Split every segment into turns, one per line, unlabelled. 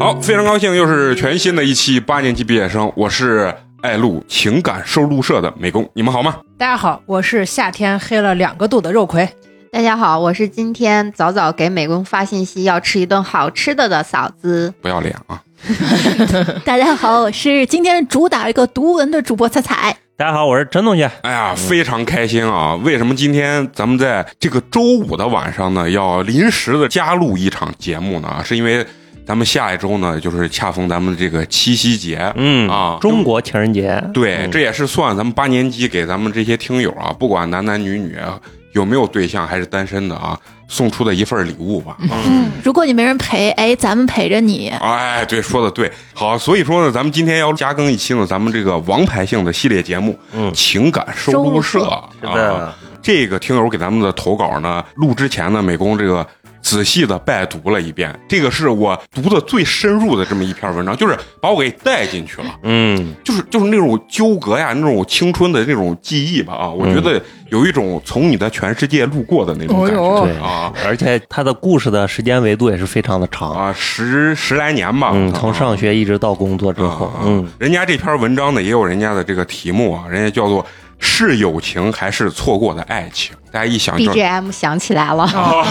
好，非常高兴，又是全新的一期八年级毕业生，我是爱录情感收录社的美工，你们好吗？
大家好，我是夏天黑了两个度的肉葵。
大家好，我是今天早早给美工发信息要吃一顿好吃的的嫂子。
不要脸啊！
大家好，我是今天主打一个读文的主播彩彩。
大家好，我是陈同学。
哎呀，非常开心啊！为什么今天咱们在这个周五的晚上呢，要临时的加录一场节目呢？是因为咱们下一周呢，就是恰逢咱们这个七夕节，
嗯
啊
中国情人节。
对，
嗯
这也是算咱们八年级给咱们这些听友啊，不管男男女女有没有对象还是单身的啊，送出的一份礼物吧。啊
嗯，如果你没人陪，哎，咱们陪着你。
哎，对，说的对，好，所以说呢，咱们今天要加更一期呢，咱们这个王牌性的系列节目，
嗯。
情感收录社，
是的。
啊，这个听友给咱们的投稿呢，录之前呢，美工这个仔细的拜读了一遍，这个是我读的最深入的这么一篇文章，就是把我给带进去了。
嗯，
就是就是那种纠葛呀，那种青春的那种记忆吧啊，我
嗯
觉得有一种从你的全世界路过的那种感觉、
哦
对
啊。
而且他的故事的时间维度也是非常的长。
啊，十十来年吧，
嗯，
啊。
从上学一直到工作之后
啊，
嗯，
人家这篇文章呢也有人家的这个题目啊，人家叫做是友情还是错过的爱情，大家一想就。
BGM 响起来了，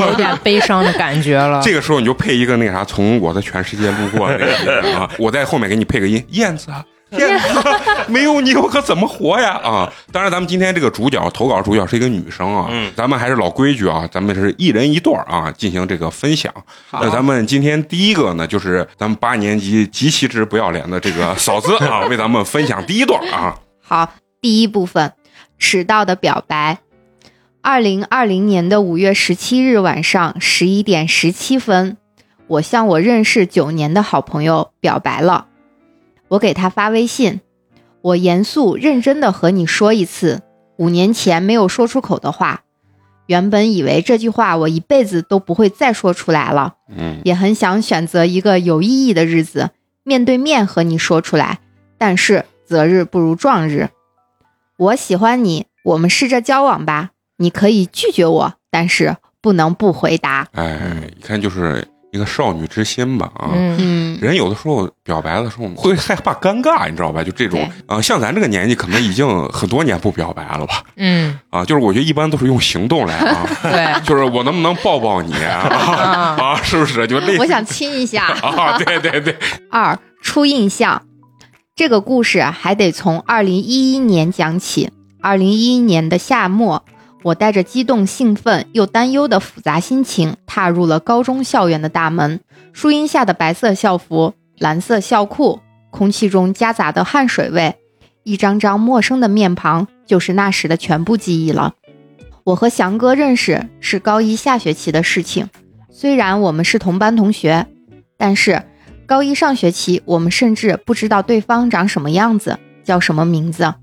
有点悲伤的感觉了。
这个时候你就配一个那个啥，从我的全世界路过的那个啊，我在后面给你配个音，燕子啊，燕子，没有你我可怎么活呀啊！当然，咱们今天这个主角投稿主角是一个女生啊，
嗯
咱们还是老规矩啊，咱们是一人一段啊进行这个分享。那咱们今天第一个呢，就是咱们八年级极其之不要脸的这个嫂子啊，为咱们分享第一段啊。
好，第一部分，迟到的表白。二零二零年的五月十七日晚上十一点十七分，我向我认识九年的好朋友表白了。我给他发微信，我严肃认真的和你说一次五年前没有说出口的话。原本以为这句话我一辈子都不会再说出来了，
嗯
也很想选择一个有意义的日子，面对面和你说出来。但是择日不如撞日，我喜欢你，我们试着交往吧。你可以拒绝我，但是不能不回答。
哎，一看就是一个少女之心吧啊。
嗯，
嗯，
人有的时候表白的时候会害怕尴尬，你知道吧？就这种啊、像咱这个年纪，可能已经很多年不表白了吧？
嗯，
啊，就是我觉得一般都是用行动来啊，
对，
就是我能不能抱抱你啊？啊，是不是？就类似
我想亲一下。
啊，对对对，
二初印象，这个故事还得从二零一一年讲起。二零一一年的夏末，我带着激动、兴奋又担忧的复杂心情，踏入了高中校园的大门。树荫下的白色校服、蓝色校裤，空气中夹杂的汗水味，一张张陌生的面庞，就是那时的全部记忆了。我和翔哥认识是高一下学期的事情，虽然我们是同班同学，但是高一上学期我们甚至不知道对方长什么样子，叫什么名字。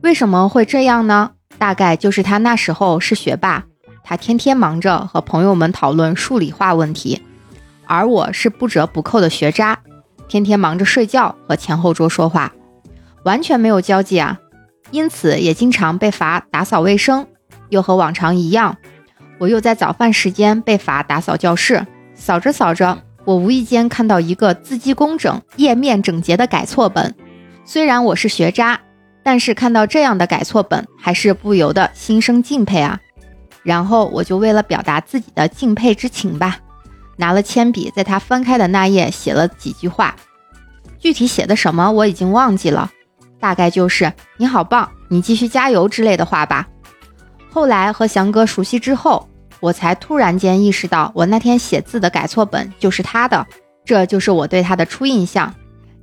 为什么会这样呢？大概就是他那时候是学霸，他天天忙着和朋友们讨论数理化问题，而我是不折不扣的学渣，天天忙着睡觉和前后桌说话，完全没有交际啊。因此也经常被罚打扫卫生，又和往常一样，我又在早饭时间被罚打扫教室。扫着扫着，我无意间看到一个字迹工整、页面整洁的改错本。虽然我是学渣，但是看到这样的改错本，还是不由得心生敬佩啊。然后我就为了表达自己的敬佩之情吧，拿了铅笔在他翻开的那页写了几句话，具体写的什么我已经忘记了，大概就是“你好棒，你继续加油”之类的话吧。后来和翔哥熟悉之后，我才突然间意识到，我那天写字的改错本就是他的，这就是我对他的初印象，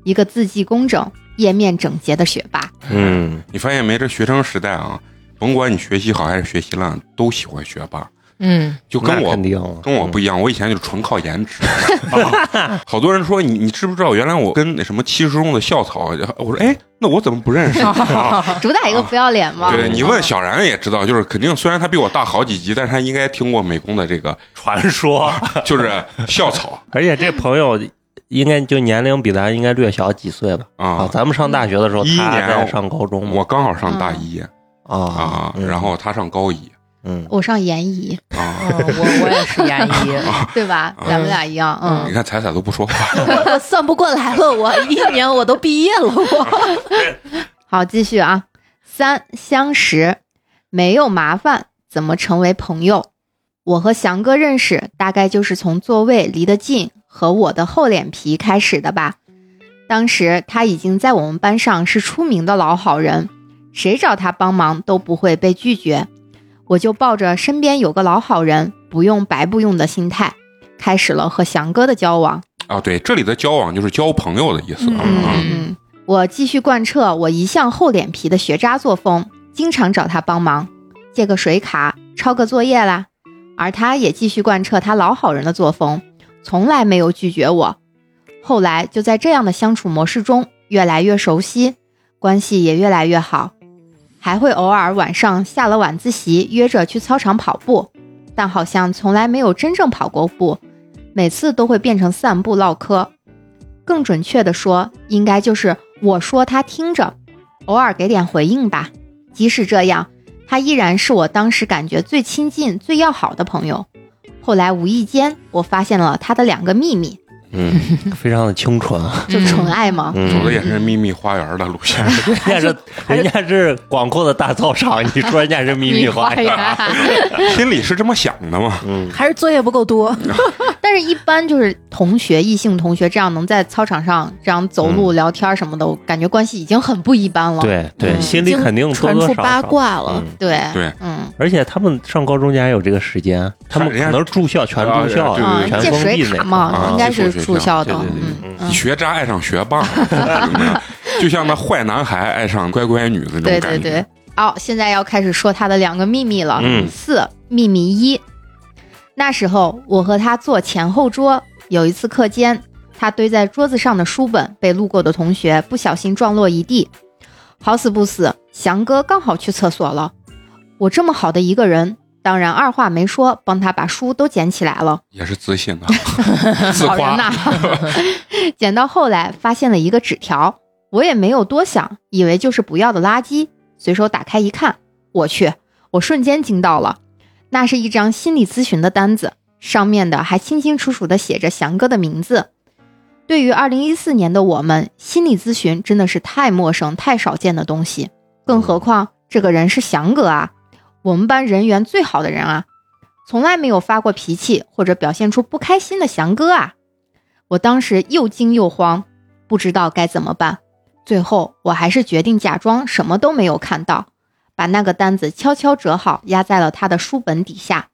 一个字迹工整、页面整洁的学霸。
嗯，
你发现没？这学生时代啊，甭管你学习好还是学习烂，都喜欢学霸。
嗯，
就跟我
肯定
跟我不一样，我以前就是纯靠颜值。啊 好多人说你你知不知道，原来我跟那什么七十中的校草，我说哎，那我怎么不认识？啊
主打一个不要脸嘛。
对你问小然也知道，就是肯定虽然他比我大好几级，但是他应该听过美工的这个
传说，
就是校草
而且这朋友应该就年龄比咱应该略小几岁吧？啊，
啊。
咱们上大学的时候，他上高中嘛。
我刚好上大一
啊
啊，
嗯
然后他上高一
嗯，
我上研一，
啊。
哦 我我也是研一，
对吧？咱们俩一样，嗯
你。看彩彩都不说话，
我算不过来了，我一年我都毕业了，我
好，继续啊。三相识，没有麻烦，怎么成为朋友？我和翔哥认识，大概就是从座位离得近和我的厚脸皮开始的吧。当时他已经在我们班上是出名的老好人，谁找他帮忙都不会被拒绝。我就抱着身边有个老好人，不用白不用的心态，开始了和翔哥的交往。
啊，对，这里的交往就是交朋友的意思
嗯嗯，我继续贯彻我一向厚脸皮的学渣作风，经常找他帮忙，借个水卡、抄个作业啦。而他也继续贯彻他老好人的作风，从来没有拒绝我。后来就在这样的相处模式中，越来越熟悉，关系也越来越好，还会偶尔晚上下了晚自习约着去操场跑步，但好像从来没有真正跑过步，每次都会变成散步唠嗑。更准确的说，应该就是我说他听着，偶尔给点回应吧。即使这样，他依然是我当时感觉最亲近、最要好的朋友。后来无意间，我发现了他的两个秘密，
嗯，非常的清纯。
就纯爱嘛。
嗯，
走的也是秘密花园的路线。
人家是人家是广阔的大操场，你说人家是秘密花园？
心里是这么想的嘛？
嗯，
还是作业不够多。
但是，一般就是同学、异性同学这样能在操场上这样走路、聊天什么的，我感觉关系已经很不一般了。
对对，
嗯
心里肯定多多少
传出八。卦了。
嗯
对
对
嗯
而且他们上高中竟然有这个时间，他们
人家
可能住校全住校
啊
借水
封闭那
卡嘛，
啊
应该是住校的。
学渣爱上学霸，就像那坏男孩爱上乖乖女的那种
对
感觉。
对对。哦，现在要开始说他的两个秘密了。
嗯
四秘密一，那时候我和他坐前后桌，有一次课间，他堆在桌子上的书本被路过的同学不小心撞落一地，好死不死，翔哥刚好去厕所了。我这么好的一个人，当然二话没说，帮他把书都捡起来了。
也是自信啊。
好人呐！捡到后来发现了一个纸条，我也没有多想，以为就是不要的垃圾，随手打开一看，我去，我瞬间惊到了，那是一张心理咨询的单子，上面的还清清楚楚的写着翔哥的名字。对于二零一四年的我们，心理咨询真的是太陌生、太少见的东西，更何况这个人是翔哥啊，我们班人缘最好的人啊，从来没有发过脾气或者表现出不开心的翔哥啊！我当时又惊又慌，不知道该怎么办。最后，我还是决定假装什么都没有看到，把那个单子悄悄折好，压在了他的书本底下。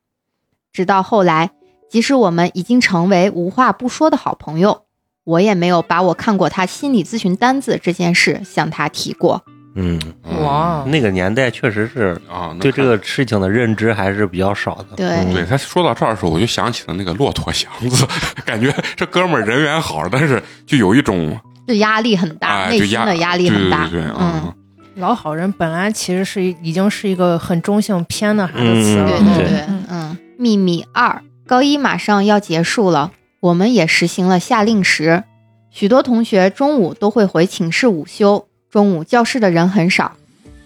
直到后来，即使我们已经成为无话不说的好朋友，我也没有把我看过他心理咨询单子这件事向他提过。
嗯，
哇，
那个年代确实是
啊，
对这个事情的认知还是比较少的。
对
嗯
对他说到这儿的时候，我就想起了那个骆驼祥子，感觉这哥们儿人缘好，但是就有一种
就压力很大，
哎，
内心的压力很大。
对对对，
嗯，
老好人本来其实是已经是一个很中性偏的孩子词
嗯
了，
对
对对对，嗯。秘密二，高一马上要结束了，我们也实行了夏令时，许多同学中午都会回寝室午休，中午教室的人很少，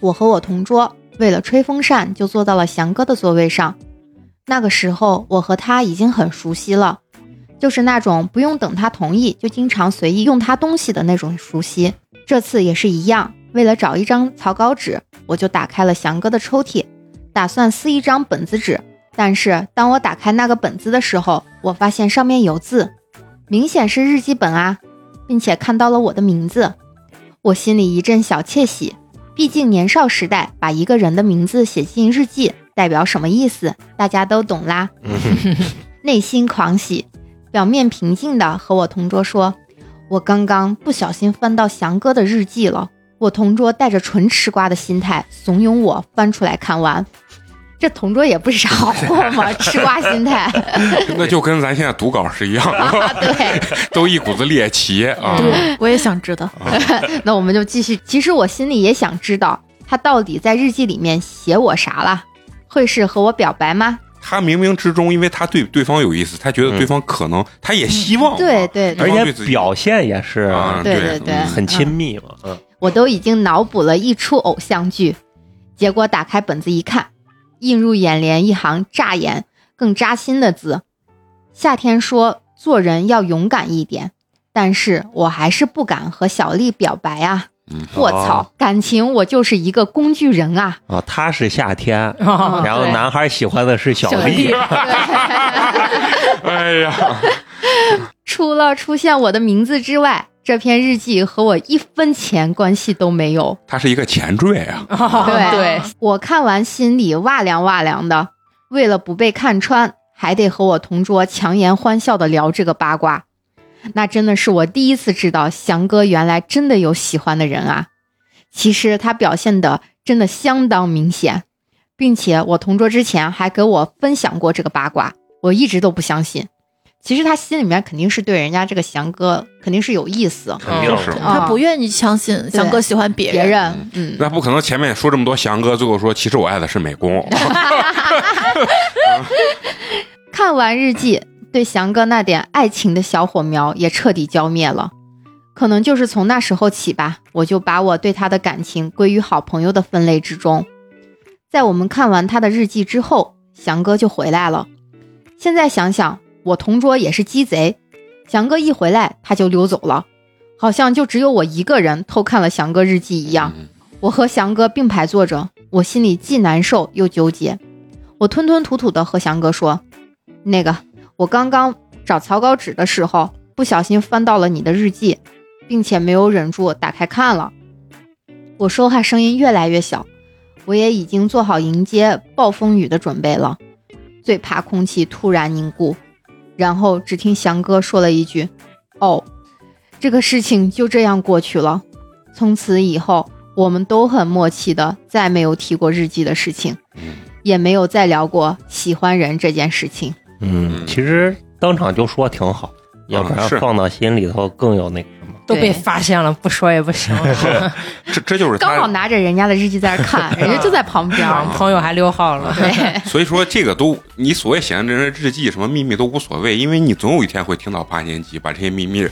我和我同桌为了吹风扇就坐到了翔哥的座位上。那个时候我和他已经很熟悉了，就是那种不用等他同意就经常随意用他东西的那种熟悉。这次也是一样，为了找一张草稿纸，我就打开了翔哥的抽屉，打算撕一张本子纸。但是当我打开那个本子的时候，我发现上面有字，明显是日记本啊，并且看到了我的名字。我心里一阵小窃喜，毕竟年少时代把一个人的名字写进日记，代表什么意思，大家都懂啦。内心狂喜，表面平静的和我同桌说：“我刚刚不小心翻到翔哥的日记了。”我同桌带着纯吃瓜的心态怂恿我翻出来看完。这同桌也不是啥好货嘛，吃瓜心态。
那就跟咱现在读稿是一样的，
啊，对，
都一股子猎奇啊。
对，我也想知道。
那我们就继续。其实我心里也想知道，他到底在日记里面写我啥了？会是和我表白吗？
他冥冥之中，因为他对对方有意思，他觉得对方可能，他也希望嘛
对对对
而且表现也是
啊，
对
对
对
很亲密嘛，嗯，
我都已经脑补了一出偶像剧，结果打开本子一看，映入眼帘一行扎眼更扎心的字：夏天说做人要勇敢一点，但是我还是不敢和小丽表白啊！
嗯
我操
哦，
感情我就是一个工具人啊！
啊，他是夏天，
啊
然后男孩喜欢的是小丽，
哎呀，
除了出现我的名字之外，这篇日记和我一分钱关系都没有。
它是一个前缀啊。
对
对，
我看完心里哇凉哇凉的。为了不被看穿，还得和我同桌强颜欢笑的聊这个八卦。那真的是我第一次知道翔哥原来真的有喜欢的人啊！其实他表现的真的相当明显，并且我同桌之前还给我分享过这个八卦，我一直都不相信。其实他心里面肯定是对人家这个翔哥肯定是有意思，
肯定是
啊
他不愿意相信翔哥喜欢别。人
嗯，
那不可能，前面说这么多翔哥，最后说其实我爱的是美工。
看完日记，对翔哥那点爱情的小火苗也彻底浇灭了。可能就是从那时候起吧，我就把我对他的感情归于好朋友的分类之中。在我们看完他的日记之后，翔哥就回来了。现在想想，我同桌也是鸡贼，翔哥一回来他就溜走了，好像就只有我一个人偷看了翔哥日记一样。
嗯
我和翔哥并排坐着，我心里既难受又纠结。我吞吞吐吐的和翔哥说：“那个，我刚刚找草稿纸的时候，不小心翻到了你的日记，并且没有忍住打开看了。”我说话声音越来越小，我也已经做好迎接暴风雨的准备了，最怕空气突然凝固。然后只听翔哥说了一句：“哦，这个事情就这样过去了。”从此以后，我们都很默契的再没有提过日记的事情，
嗯
也没有再聊过喜欢人这件事情。
嗯，其实当场就说挺好，要不然
是
放到心里头更有那个。
都被发现了，不说也不行。
这这就是
刚好，拿着人家的日记在那看，人家就在旁边。
朋友还溜号了，
对，
所以说这个都你所谓写的这些日记什么秘密都无所谓，因为你总有一天会听到八年级把这些秘密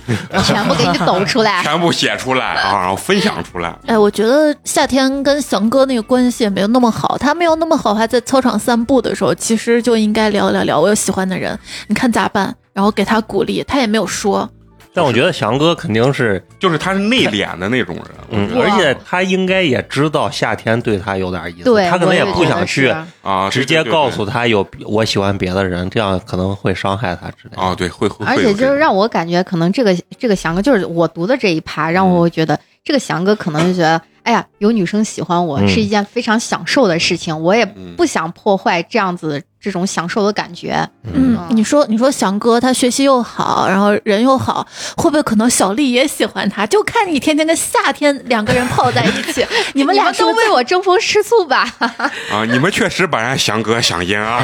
全部给你抖出来。
全部写出来啊，然后分享出来。
哎，我觉得夏天跟翔哥那个关系也没有那么好，他没有那么好，还在操场散步的时候，其实就应该聊聊聊我有喜欢的人，你看咋办？然后给他鼓励，他也没有说。
但我觉得翔哥肯定是，
就是他是内敛的那种人，
而且他应该也知道夏天对他有点意思，
对，
他可能也不想去
啊，
直接告诉他有我喜欢别的人，这样可能会伤害他之类的。
啊，对，会会，
而且就是让我感觉，可能这个这个翔哥，就是我读的这一趴，让我觉得这个翔哥可能就觉得，哎呀，有女生喜欢我
嗯。
是一件非常享受的事情，我也
嗯。
不想破坏这样子这种享受的感觉。
嗯，你说你说翔哥他学习又好，然后人又好，会不会可能小丽也喜欢他？就看你天天跟夏天两个人泡在一起，你们俩
都为我争风吃醋吧？
啊，你们确实把人翔哥想阴啊，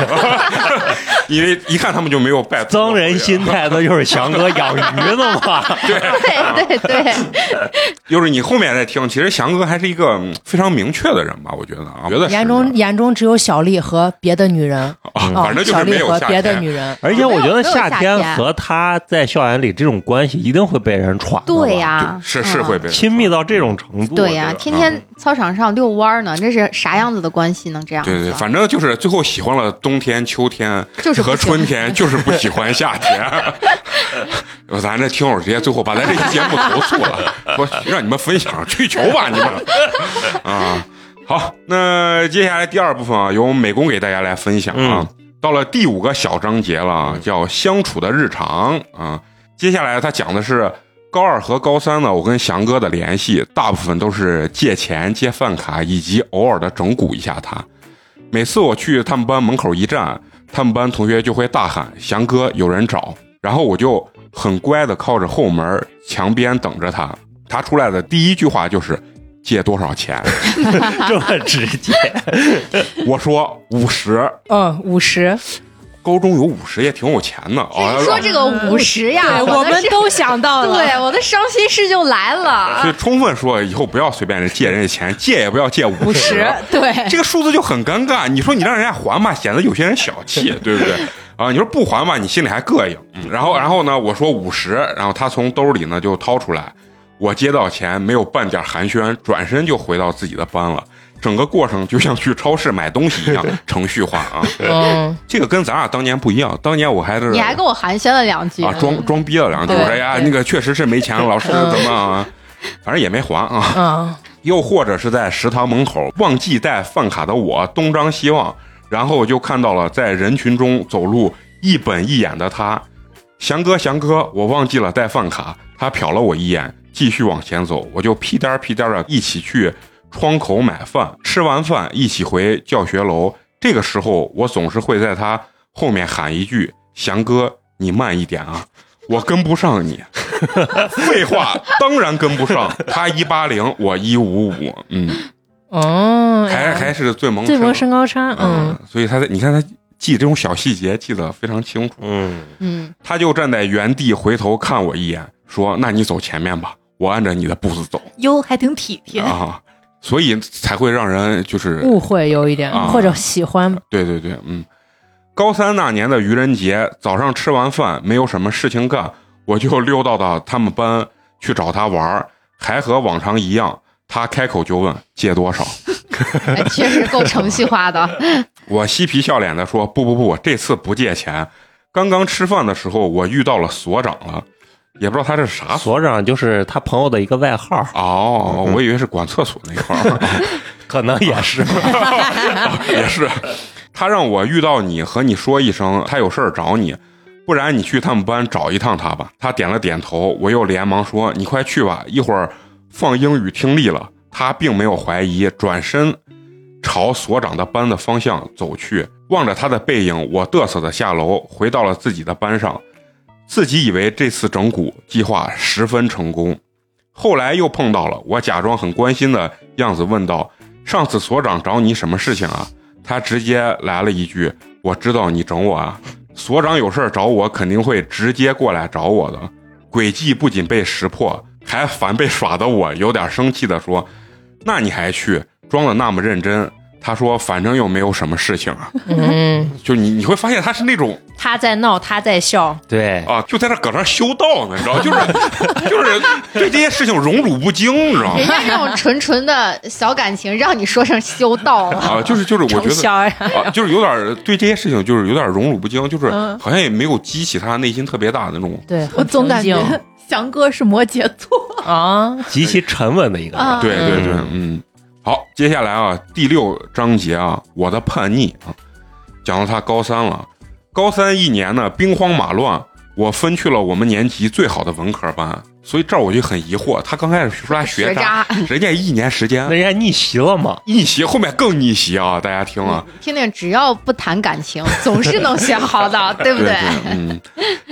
因为一看他们就没有拜
脏人心态，那就是翔哥养鱼的嘛。
对对对，
就是你后面再听，其实翔哥还是一个嗯非常明确的人吧，我觉得啊，觉得
眼中眼中只有小丽和别的女人，
啊，
啊
反正就是没有
别的
天
女人。
而且我觉得夏天和他在校园里这种关系一定会被人传
对呀，
是是会被
亲密到这种程度。
对呀、天天操场上遛弯呢，这是啥样子的关系能这样？
对对，反正就是最后喜欢了冬天、秋天和
就是和
春天，就是不喜欢夏天。咱这听友直接最后把咱这期节目投诉了，说让你们分享去球吧你们啊。好，那接下来第二部分啊，由美工给大家来分享啊。到了第五个小章节了啊，叫相处的日常啊。接下来他讲的是高二和高三呢，我跟翔哥的联系大部分都是借钱、借饭卡，以及偶尔的整蛊一下他。每次我去他们班门口一站，他们班同学就会大喊：“翔哥，有人找！”然后我就很乖的靠着后门墙边等着他。他出来的第一句话就是：“借多少钱？
这么直接，
我说五十。
嗯，五十，
高中有五十也挺有钱的啊。
说这个五十呀，
对，
我
我们都想到了。
对我的伤心事就来了。
所以充分说，以后不要随便借人家钱，借也不要借五
五十，对，
这个数字就很尴尬。你说你让人家还吧，显得有些人小气，对不对？啊，你说不还吧，你心里还膈应。嗯，然后，然后呢，我说五十，然后他从兜里呢就掏出来，我接到钱，没有半点寒暄，转身就回到自己的班了。整个过程就像去超市买东西一样，程序化啊。
嗯，
这个跟咱俩当年不一样，当年我还是
你还跟我寒暄了两句
啊，装装逼了两句，
对
我说哎呀，那个确实是没钱了，老师
嗯
怎么啊？反正也没还啊。
嗯，
又或者是在食堂门口忘记带饭卡的我东张西望，然后就看到了在人群中走路一本一眼的他，翔哥翔哥，我忘记了带饭卡。他瞟了我一眼，继续往前走，我就屁颠儿屁颠儿的一起去窗口买饭，吃完饭一起回教学楼。这个时候，我总是会在他后面喊一句：“翔哥，你慢一点啊，我跟不上你。”废话，当然跟不上。他一八零，我一五五，嗯，
哦，
还还是最萌
最萌
身
身高差，嗯，，
所以他在你看他记这种小细节记得非常清楚。
嗯，
嗯，
他就站在原地回头看我一眼，说：“那你走前面吧，我按着你的步子走
哟，还挺体贴。
啊。”所以才会让人就是
误会有一点，
啊
或者喜欢，
对对对，嗯。高三那年的愚人节，早上吃完饭没有什么事情干，我就溜达到他们班去找他玩儿，还和往常一样，他开口就问借多少。
哎确实够程序化的。
我嬉皮笑脸的说：“不不不，这次不借钱。刚刚吃饭的时候，我遇到了所长了，也不知道他是啥所。
所长就是他朋友的一个外号，
哦，我以为是管厕所那块儿，
可能也是。
也是。他让我遇到你和你说一声，他有事儿找你，不然你去他们班找一趟他吧。他点了点头，我又连忙说：“你快去吧，一会儿放英语听力了。”他并没有怀疑，转身朝所长的班的方向走去。望着他的背影，我嘚瑟的下楼，回到了自己的班上。自己以为这次整蛊计划十分成功，后来又碰到了，我假装很关心的样子问道：“上次所长找你什么事情啊？”他直接来了一句：“我知道你整我啊！所长有事找我，肯定会直接过来找我的。”诡计不仅被识破，还反被耍的我有点生气的说：“那你还去，装的那么认真？”他说：“反正又没有什么事情啊。
嗯，”
就你你会发现他是那种
他在闹，他在笑，
对，
啊，就在那搁那修道呢，你知道，就是 就是对这些事情荣辱不惊，你知道吗？
人？家这种纯纯的小感情，让你说成修道了。
啊，就是就是，我觉得啊，就是有点对这些事情就是有点荣辱不惊，就是
嗯。
好像也没有激起他内心特别大的那种
对，
我总感觉翔哥是摩羯座，
啊，
极其沉稳的一个人。
啊。
对对对，
嗯。
嗯，好，接下来啊，第六章节啊，我的叛逆啊，讲到他高三了，高三一年呢，兵荒马乱，我分去了我们年级最好的文科班，所以这儿我就很疑惑，他刚开始说他学
学渣，
人家一年时间
那人家逆袭了嘛？
逆袭，后面更逆袭啊！大家听啊，
听听，只要不谈感情，总是能学好的，对不
对嗯。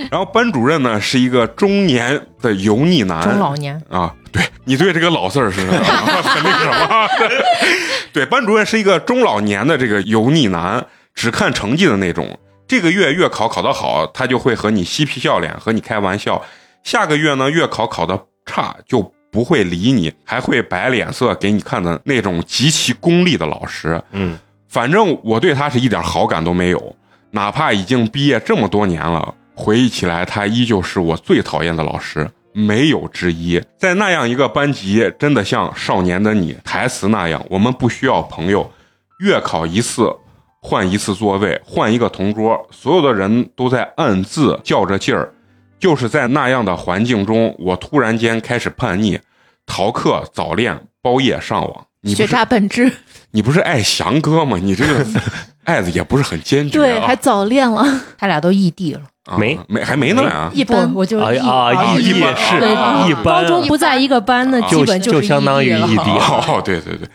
然后班主任呢是一个中年的油腻男，
中老年，
啊，对你对这个老字儿是啊很 那个什么？对，班主任是一个中老年的这个油腻男，只看成绩的那种。这个月月考考得好，他就会和你嬉皮笑脸，和你开玩笑；下个月呢，月考考得差，就不会理你，还会摆脸色给你看的那种极其功利的老师。
嗯，
反正我对他是一点好感都没有，哪怕已经毕业这么多年了，回忆起来，他依旧是我最讨厌的老师，没有之一。在那样一个班级，真的像《少年的你》台词那样，我们不需要朋友，月考一次换一次座位，换一个同桌，所有的人都在暗自较着劲儿。就是在那样的环境中，我突然间开始叛逆，逃课、早恋、包夜上网。你不
学
是
渣本质，
你不是爱翔哥吗？你这个 爱的也不是很坚决
对，
啊。
还早恋了，
他俩都异地了，
啊
没
没还没呢啊。
一般，
我就
啊
异
啊，异地
一般
是
对
一般，
高中不在一个班的，基本
就相当于异地
哦，对对对，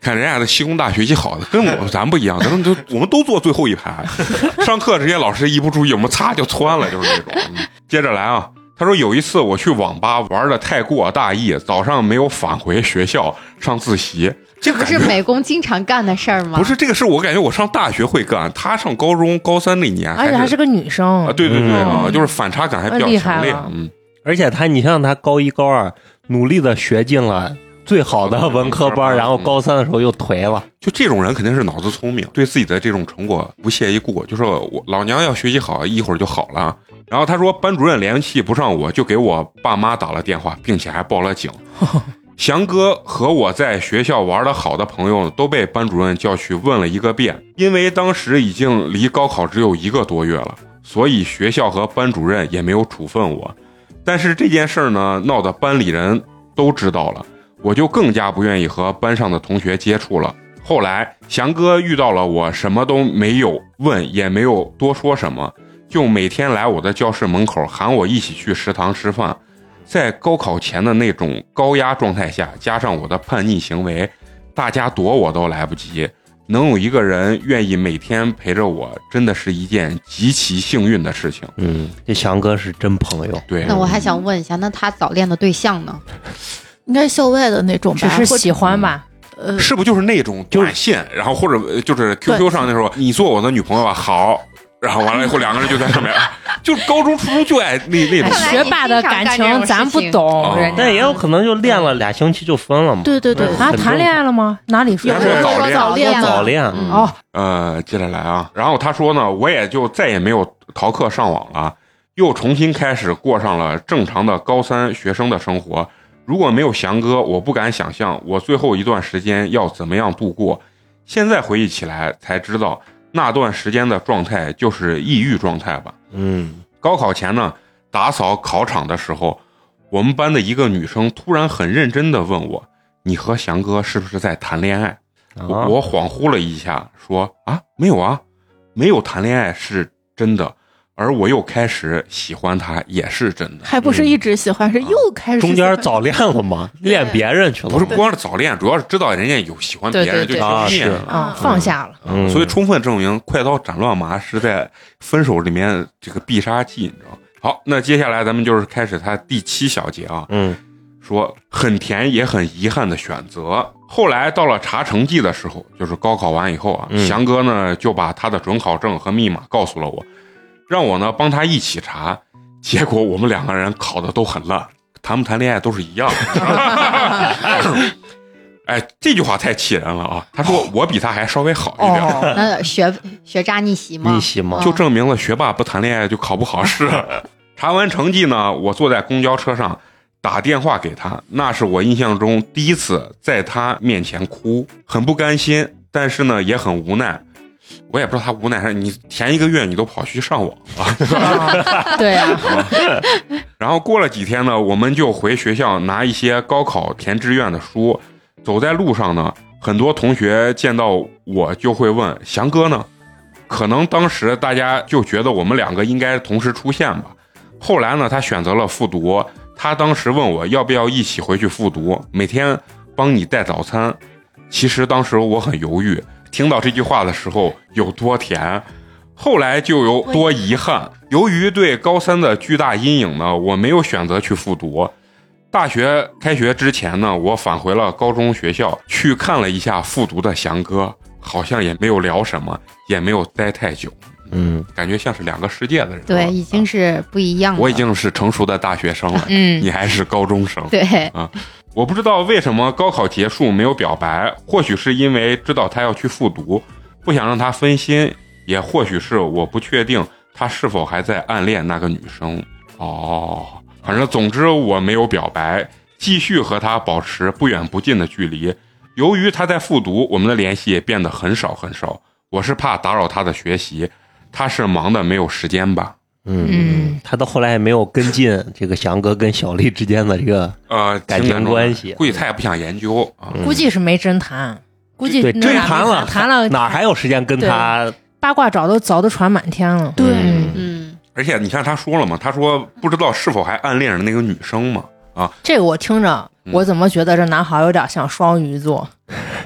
看人家的西工大学习好的，跟我 咱不一样，咱们都我们都坐最后一排，上课这些老师一不注意，我们擦就窜了，就是这种。嗯接着来啊，他说有一次我去网吧玩的太过大意，早上没有返回学校上自习。这
不是美工经常干的事儿吗？
不是这个事，我感觉我上大学会干，他上高中高三那年，
而且还
是
是个女生
啊，，对对对啊，
嗯
就是反差感还比较强烈。嗯，
而且他，你像他高一高二努力的学进了最好的文科班，然后高三的时候又颓了。
就这种人肯定是脑子聪明，对自己的这种成果不屑一顾。就说我老娘要学习好，一会儿就好了。然后他说班主任联系不上我，就给我爸妈打了电话，并且还报了警。翔哥和我在学校玩的好的朋友都被班主任叫去问了一个遍，因为当时已经离高考只有一个多月了，所以学校和班主任也没有处分我。但是这件事儿呢，闹得班里人都知道了，我就更加不愿意和班上的同学接触了。后来，翔哥遇到了我，什么都没有问，也没有多说什么，就每天来我的教室门口喊我一起去食堂吃饭。在高考前的那种高压状态下，加上我的叛逆行为，大家躲我都来不及。能有一个人愿意每天陪着我，真的是一件极其幸运的事情。
嗯，这翔哥是真朋友。
对，
那我还想问一下，那他早恋的对象呢？
应该校外的那种吧，
只是喜欢吧？
呃，
是不就是那种短信，然后或者呃就是 QQ 上那时候，你做我的女朋友吧，好，然后完了以后两个人就在上面，就是高中、初中就爱那那种
学霸的感情咱不懂，
但也有可能就练了俩星期就分了嘛。
对对对，
啊，谈恋爱了吗？哪里说
他说早恋。
早恋
早恋，
嗯。
哦，
呃，接着来啊，然后他说呢，我也就再也没有逃课上网了，又重新开始过上了正常的高三学生的生活。如果没有翔哥，我不敢想象我最后一段时间要怎么样度过。现在回忆起来才知道，那段时间的状态就是抑郁状态吧。
嗯，
高考前呢，打扫考场的时候，我们班的一个女生突然很认真的问我：“你和翔哥是不是在谈恋爱？”我恍惚了一下，说：“啊，没有啊，没有谈恋爱是真的，而我又开始喜欢他也是真的。
还不是一直喜欢，是又开始
中间早恋了吗，恋别人去了。
不是光是早恋，主要是知道人家有喜欢别人，就
对对对
啊是
听腻了。
啊，放下了。
嗯
所以充分证明快刀斩乱麻是在分手里面这个必杀技，你知道吗？好，那接下来咱们就是开始他第七小节啊，
嗯
说很甜也很遗憾的选择。后来到了查成绩的时候，就是高考完以后啊，
嗯
翔哥呢就把他的准考证和密码告诉了我，让我呢帮他一起查。结果我们两个人考的都很烂，谈不谈恋爱都是一样的。哎，这句话太气人了啊！他说我比他还稍微好一点，
哦，
那学学渣逆袭吗？
逆袭吗，
就证明了学霸不谈恋爱就考不好试。查完成绩呢，我坐在公交车上打电话给他，那是我印象中第一次在他面前哭，很不甘心，但是呢也很无奈。我也不知道他无奈还是你前一个月你都跑去上网了，
对呀，
然后过了几天呢，我们就回学校拿一些高考填志愿的书。走在路上呢，很多同学见到我就会问翔哥呢。可能当时大家就觉得我们两个应该同时出现吧。后来呢，他选择了复读。他当时问我要不要一起回去复读，每天帮你带早餐。其实当时我很犹豫，听到这句话的时候有多甜，后来就有多遗憾。由于对高三的巨大阴影呢，我没有选择去复读。大学开学之前呢，我返回了高中学校，去看了一下复读的翔哥，好像也没有聊什么，也没有待太久，
嗯
感觉像是两个世界的人。
对，已经是不一样了。
我已经是成熟的大学生了，
嗯，
你还是高中生。
对，
我不知道为什么高考结束没有表白，或许是因为知道他要去复读，不想让他分心，也或许是我不确定他是否还在暗恋那个女生。哦，反正总之我没有表白，继续和他保持不远不近的距离。由于他在复读，我们的联系也变得很少很少。我是怕打扰他的学习，他是忙的没有时间吧？
嗯
嗯，
他到后来也没有跟进这个翔哥跟小丽之间的这个
呃，
感情关系
估计他也不想研究
估计是没真谈，估计
真谈了，
谈了，
哪还有时间跟他？
八卦早都早都传满天了。
对
嗯
嗯，
而且你看他说了嘛，他说不知道是否还暗恋着那个女生嘛。
啊这个我听着，
嗯
我怎么觉得这男孩有点像双鱼座？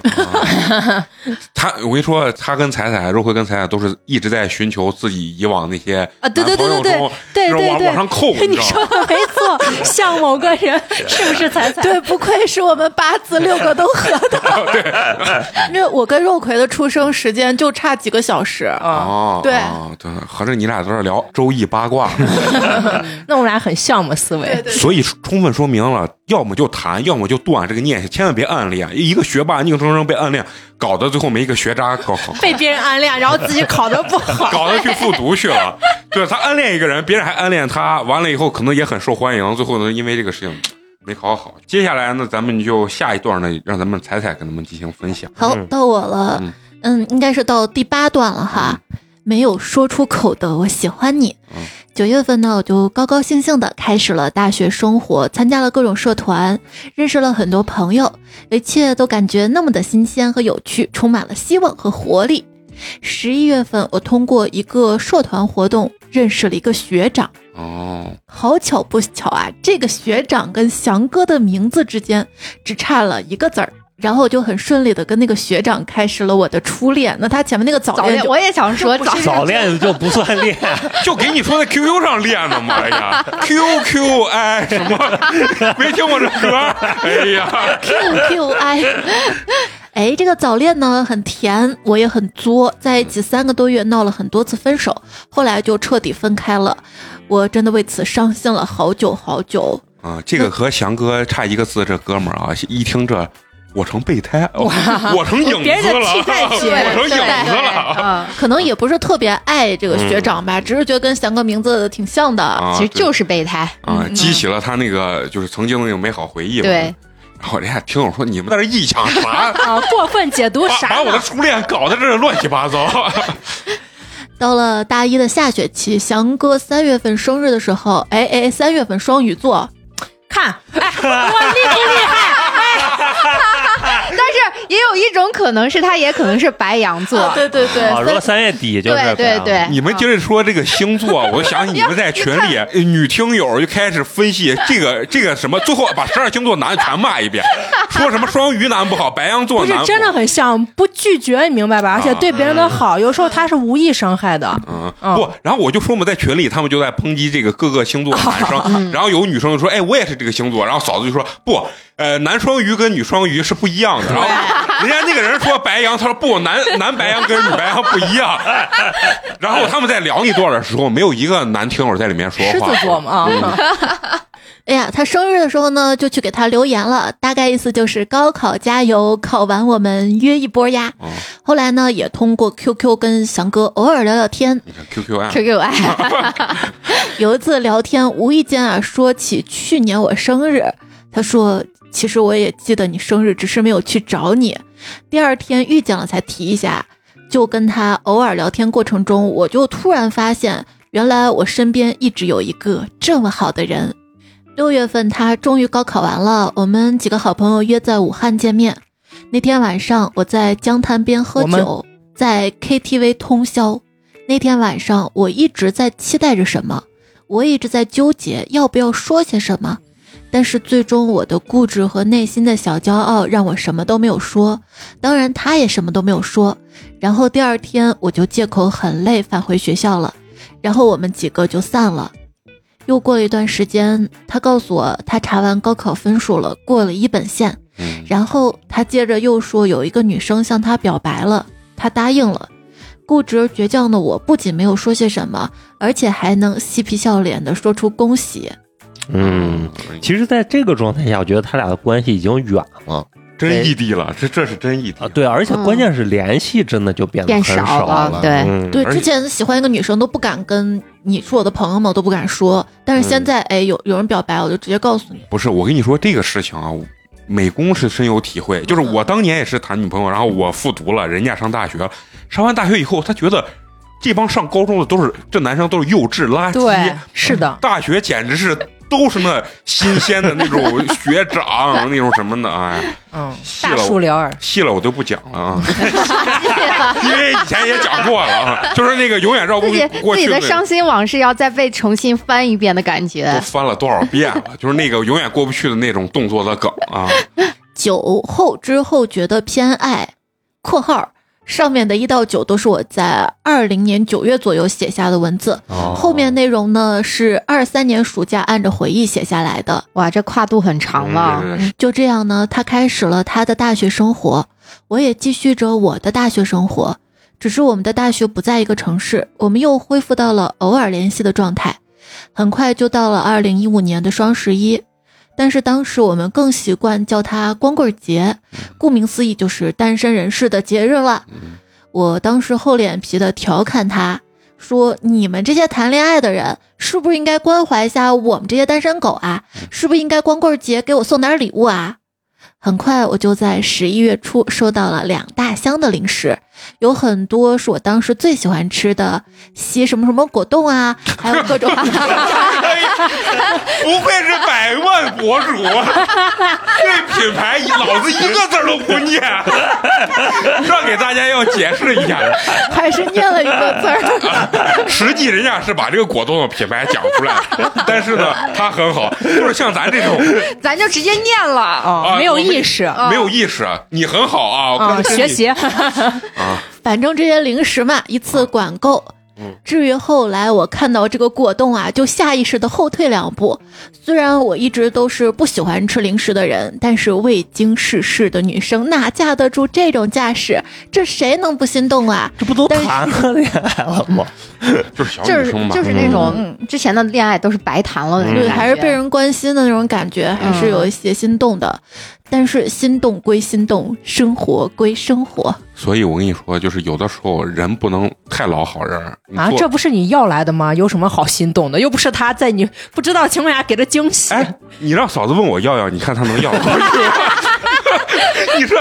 他，我跟你说，他跟彩彩，肉葵跟彩彩都是一直在寻求自己以往那些
啊对对对对对对
就是往
对对
往上扣，
你
知道吗？
说的没错，像某个人 是不是彩彩？
对，不愧是我们八字六个都合的。对，因为我跟肉葵的出生时间就差几个小时。
啊，
对
哦对，合着你俩在这聊周易八卦，
那我们俩很像嘛思维。
所以充分说明了，要么就谈，要么就断这个念想，千万别暗恋。一个学霸硬生生被暗恋，搞得最后没一个学渣高考，
被别人暗恋，然后自己 考得不好，
搞得去复读去了。对他暗恋一个人，别人还暗恋他，完了以后可能也很受欢迎，最后呢，因为这个事情没考好。接下来呢，咱们就下一段呢，让咱们彩彩跟他们进行分享。
好，到我了。
嗯
嗯，应该是到第八段了哈。没有说出口的我喜欢你。
嗯
九月份呢，我就高高兴兴的开始了大学生活，参加了各种社团，认识了很多朋友，一切都感觉那么的新鲜和有趣，充满了希望和活力。十一月份，我通过一个社团活动认识了一个学长，
哦，
好巧不巧啊，这个学长跟翔哥的名字之间只差了一个字儿。然后我就很顺利的跟那个学长开始了我的初恋。那他前面那个早
早恋，我也想说早
早恋就不算恋，
就给你说在 QQ 上恋的嘛，哎呀，QQ 哎什么，没听过这歌？哎呀
，Q Q I。哎，这个早恋呢很甜，我也很作，在一起三个多月，闹了很多次分手，后来就彻底分开了。我真的为此伤心了好久好久。
啊，这个和翔哥差一个字，这哥们儿啊，一听这。我成备胎，哦我成影
别人的
子了，
替代品
我成影子了。
嗯，
可能也不是特别爱这个学长吧，只是觉得跟翔哥名字挺像的。
啊
其实就是备胎。
啊，激起了他那个就是曾经的那种美好回忆嘛。
对。
然后人家听我说你们在这臆想啥？
啊，过分解读啥
把把我的？初恋搞得这是乱七八糟。
到了大一的下学期，翔哥三月份生日的时候，哎哎，三月份双鱼座，
看，哎，我厉不厉害？
但是 也有一种可能是他，也可能是白羊座。
啊对对对，
啊，如果
三
三月底就是
对对对，
你们接着说这个星座，我就想起你们在群里，呃女听友就开始分析这个这个什么，最后把十二星座男全骂一遍，说什么双鱼男不好，白羊座男好。
不是真的很像，不拒绝，你明白吧？而且对别人的好，有时候他是无意伤害的。
嗯，
嗯。
不，然后我就说嘛，在群里他们就在抨击这个各个星座的男生，然后有女生就说，哎，我也是这个星座，然后嫂子就说不，呃，男双鱼跟女双鱼是不一样的，然后 人家那个人说白羊，他说不，男 男白羊跟女白羊不一样，然后他们在聊那段的时候，没有一个男听友在里面说话。
狮，子座嘛啊，
哎呀，他生日的时候呢，就去给他留言了，大概意思就是高考加油，考完我们约一波呀。
哦。
后来呢，也通过 QQ 跟翔哥偶尔聊聊天。
你看 QQ 啊
，QQ 爱，
有一次聊天，无意间啊说起去年我生日，他说其实我也记得你生日，只是没有去找你。第二天遇见了才提一下，就跟他偶尔聊天过程中，我就突然发现，原来我身边一直有一个这么好的人。六月份他终于高考完了，我们几个好朋友约在武汉见面。那天晚上我在江滩边喝酒，在 KTV 通宵。那天晚上我一直在期待着什么，我一直在纠结要不要说些什么，但是最终我的固执和内心的小骄傲让我什么都没有说，当然他也什么都没有说。然后第二天我就借口很累返回学校了，然后我们几个就散了。又过了一段时间，他告诉我他查完高考分数了，过了一本线。
嗯，
然后他接着又说有一个女生向他表白了，他答应了。固执而倔强的我不仅没有说些什么，而且还能嬉皮笑脸的说出恭喜。
嗯，其实，在这个状态下，我觉得他俩的关系已经远了
真异地了，这这是真异地
啊。对，而且关键是联系真的就变得
变
很
少了
了。
对
嗯
对，之前喜欢一个女生都不敢跟你是我的朋友们，我都不敢说。但是现在，哎，有有人表白，我就直接告诉你。
不是，我跟你说这个事情啊，美工是深有体会。就是我当年也是谈女朋友，然后我复读了，人家上大学了，上完大学以后，他觉得这帮上高中的都是这男生都是幼稚垃圾，
对，是的，
大学简直是都是那新鲜的那种学长那种什么的，哎，
嗯，
细了
大树聊儿，
细了我就不讲了。啊，因为以前也讲过了啊，就是那个永远绕不
自己自己的
过去那
伤心往事要再被重新翻一遍的感觉。
都
觉。
翻了多少遍了，就是那个永远过不去的那种动作的梗啊。
酒后之后觉得偏爱（括号上面的一到九都是我在二零年九月左右写下的文字，
哦
后面内容呢是二三年暑假按着回忆写下来的。
哇，这跨度很长了。
就这样呢，他开始了他的大学生活，我也继续着我的大学生活。只是我们的大学不在一个城市，我们又恢复到了偶尔联系的状态。很快就到了二零一五年的双十一，但是当时我们更习惯叫它光棍节，顾名思义就是单身人士的节日了。我当时厚脸皮的调侃他说：“你们这些谈恋爱的人，是不是应该关怀一下我们这些单身狗啊？是不是应该光棍节给我送点礼物啊？”很快我就在十一月初收到了两大箱的零食，有很多是我当时最喜欢吃的西什么什么果冻啊，还有各种。
不愧是百万博主，这品牌老子一个字都不念，这给大家要解释一下。
还是念了一个字儿。
实际人家是把这个果冻的品牌讲出来，但是呢，它很好，就是像咱这种
咱就直接念了。
啊，没有意识啊，
没有意识，你很好啊，跟
学习。
啊，
反正这些零食嘛，一次管够。
嗯
至于后来我看到这个果冻啊，就下意识的后退两步。虽然我一直都是不喜欢吃零食的人，但是未经世事的女生哪架得住这种架势？这谁能不心动啊？
这不都谈了恋爱了吗？
就是小
就是
女生嘛，
就是那种之前的恋爱都是白谈了的那种
对，
感觉，
还是被人关心的那种感觉，还是有一些心动的。但是心动归心动，生活归生活。
所以我跟你说，就是有的时候人不能太老好人
啊，这不是你要来的吗？有什么好心动的？又不是他在你不知道的情况下给的惊喜。
哎，你让嫂子问我要要，你看他能要吗？你说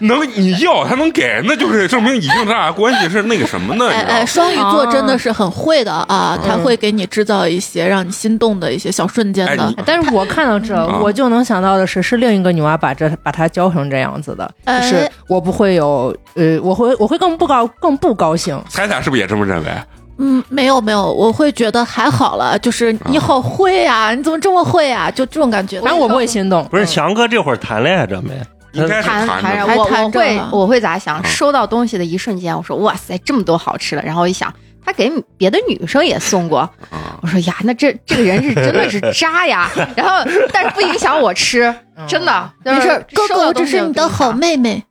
能你要他能给，那就是证明已经咱俩关系是那个什么呢？
哎哎，双鱼座真的是很会的啊，
嗯
他会给你制造一些让你心动的一些小瞬间的
哎。
但是我看到这，
啊
我就能想到的是，是另一个女娃把这把他教成这样子的，
哎
就是我不会有，呃，我会我会更不高更不高兴。
彩彩是不是也这么认为？
嗯，没有没有，我会觉得还好了，就是你好会啊，你怎么这么会啊？就这种感觉。
反正我不会心动。
不是翔哥这会儿谈恋爱着没？
应该是
谈
谈
着，我
还谈着
我会我会咋想？
啊
收到东西的一瞬间，我说哇塞，这么多好吃的。然后我一想，他给别的女生也送过，
啊，
我说呀，那这这个人是真的是渣呀。然后但是不影响我吃，真的
没事儿，哥哥，这是你的好妹妹。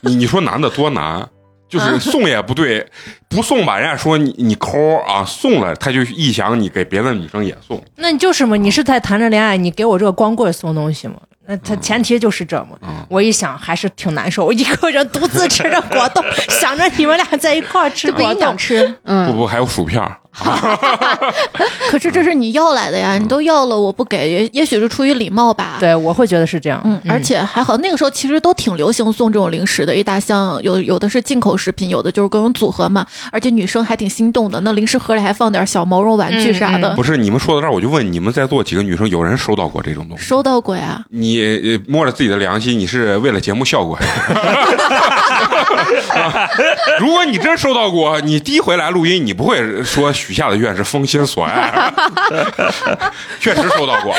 你你说男的多难？就是送也不对，不送吧，人家说你你抠啊，送了他就臆想你给别的女生也送，
那你就是嘛，你是在谈着恋爱，你给我这个光棍送东西嘛？那他前提就是这嘛。
嗯
我一想还是挺难受，我一个人独自吃着果冻，想着你们俩在一块儿吃果冻
吃。
不
嗯，
不还有薯片儿，
可是这是你要来的呀，你都要了，我不给，也也许是出于礼貌吧。。
对我会觉得是这样。
嗯，而且还好，那个时候其实都挺流行送这种零食的，一大箱，有有的是进口食品，有的就是各种组合嘛。而且女生还挺心动的，那零食盒里还放点小毛绒玩具啥的。
嗯
不是你们说到这儿，我就问你们在座几个女生，有人收到过这种东西？
收到过呀，
你呃摸着自己的良心，你是为了节目效果 如果你真收到过，你第一回来录音，你不会说许下的愿是封心所爱，确实收到过，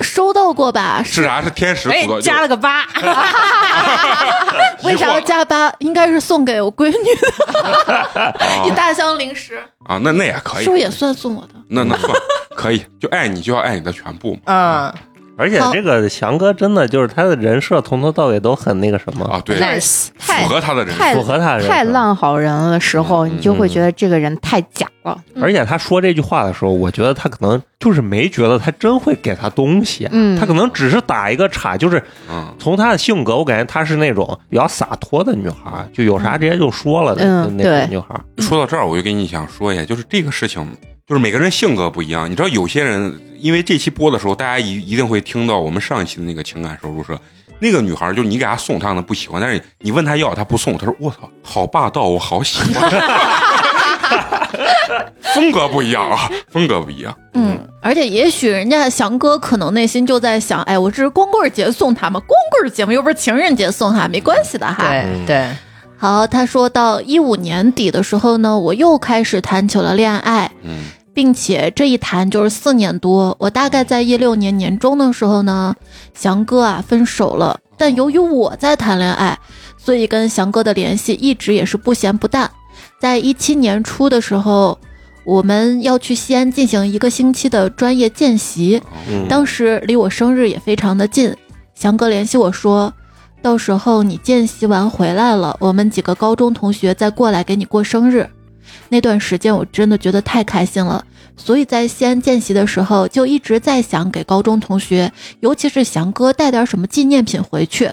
收到过吧？
是啥？是天使
哎
鼓捣，
加了个八，
为啥要加八？应该是送给我闺女的一
啊
大箱零食，
啊？那那也可以
是不，是也算送我的？
那那算可以，就爱你就要爱你的全部嘛。
嗯
而且这个翔哥真的就是他的人设从头到尾都很那个什么，
啊，对
，，nice，
太
符合他的人
符合他的人
太烂好人了的时候，
嗯
你就会觉得这个人太假了。
而且他说这句话的时候，我觉得他可能就是没觉得他真会给他东西，
嗯。
他可能只是打一个岔，就是
嗯，
从他的性格，我感觉她是那种比较洒脱的女孩，就有啥直接就说了的、那女孩。
说到这儿，我就跟你想说一下，就是这个事情，就是每个人性格不一样。你知道，有些人因为这期播的时候，大家一一定会听到我们上一期的那个情感收入社，那个女孩就是你给她送，她可能不喜欢，但是你问她要，她不送，她说我操，好霸道，我好喜欢。风格不一样啊，风格不一样。
嗯，而且也许人家翔哥可能内心就在想，哎，我这是光棍节送她嘛，光棍节嘛，又不是情人节送哈，没关系的哈。
对，
好，他说到一五年底的时候呢，我又开始谈起了恋爱，
嗯
并且这一谈就是四年多。我大概在一六年年中的时候呢，翔哥啊分手了。但由于我在谈恋爱，所以跟翔哥的联系一直也是不咸不淡。在一七年初的时候，我们要去西安进行一个星期的专业见习，
嗯
当时离我生日也非常的近，翔哥联系我说，到时候你见习完回来了，我们几个高中同学再过来给你过生日。那段时间我真的觉得太开心了，所以在西安见习的时候就一直在想给高中同学，尤其是翔哥带点什么纪念品回去。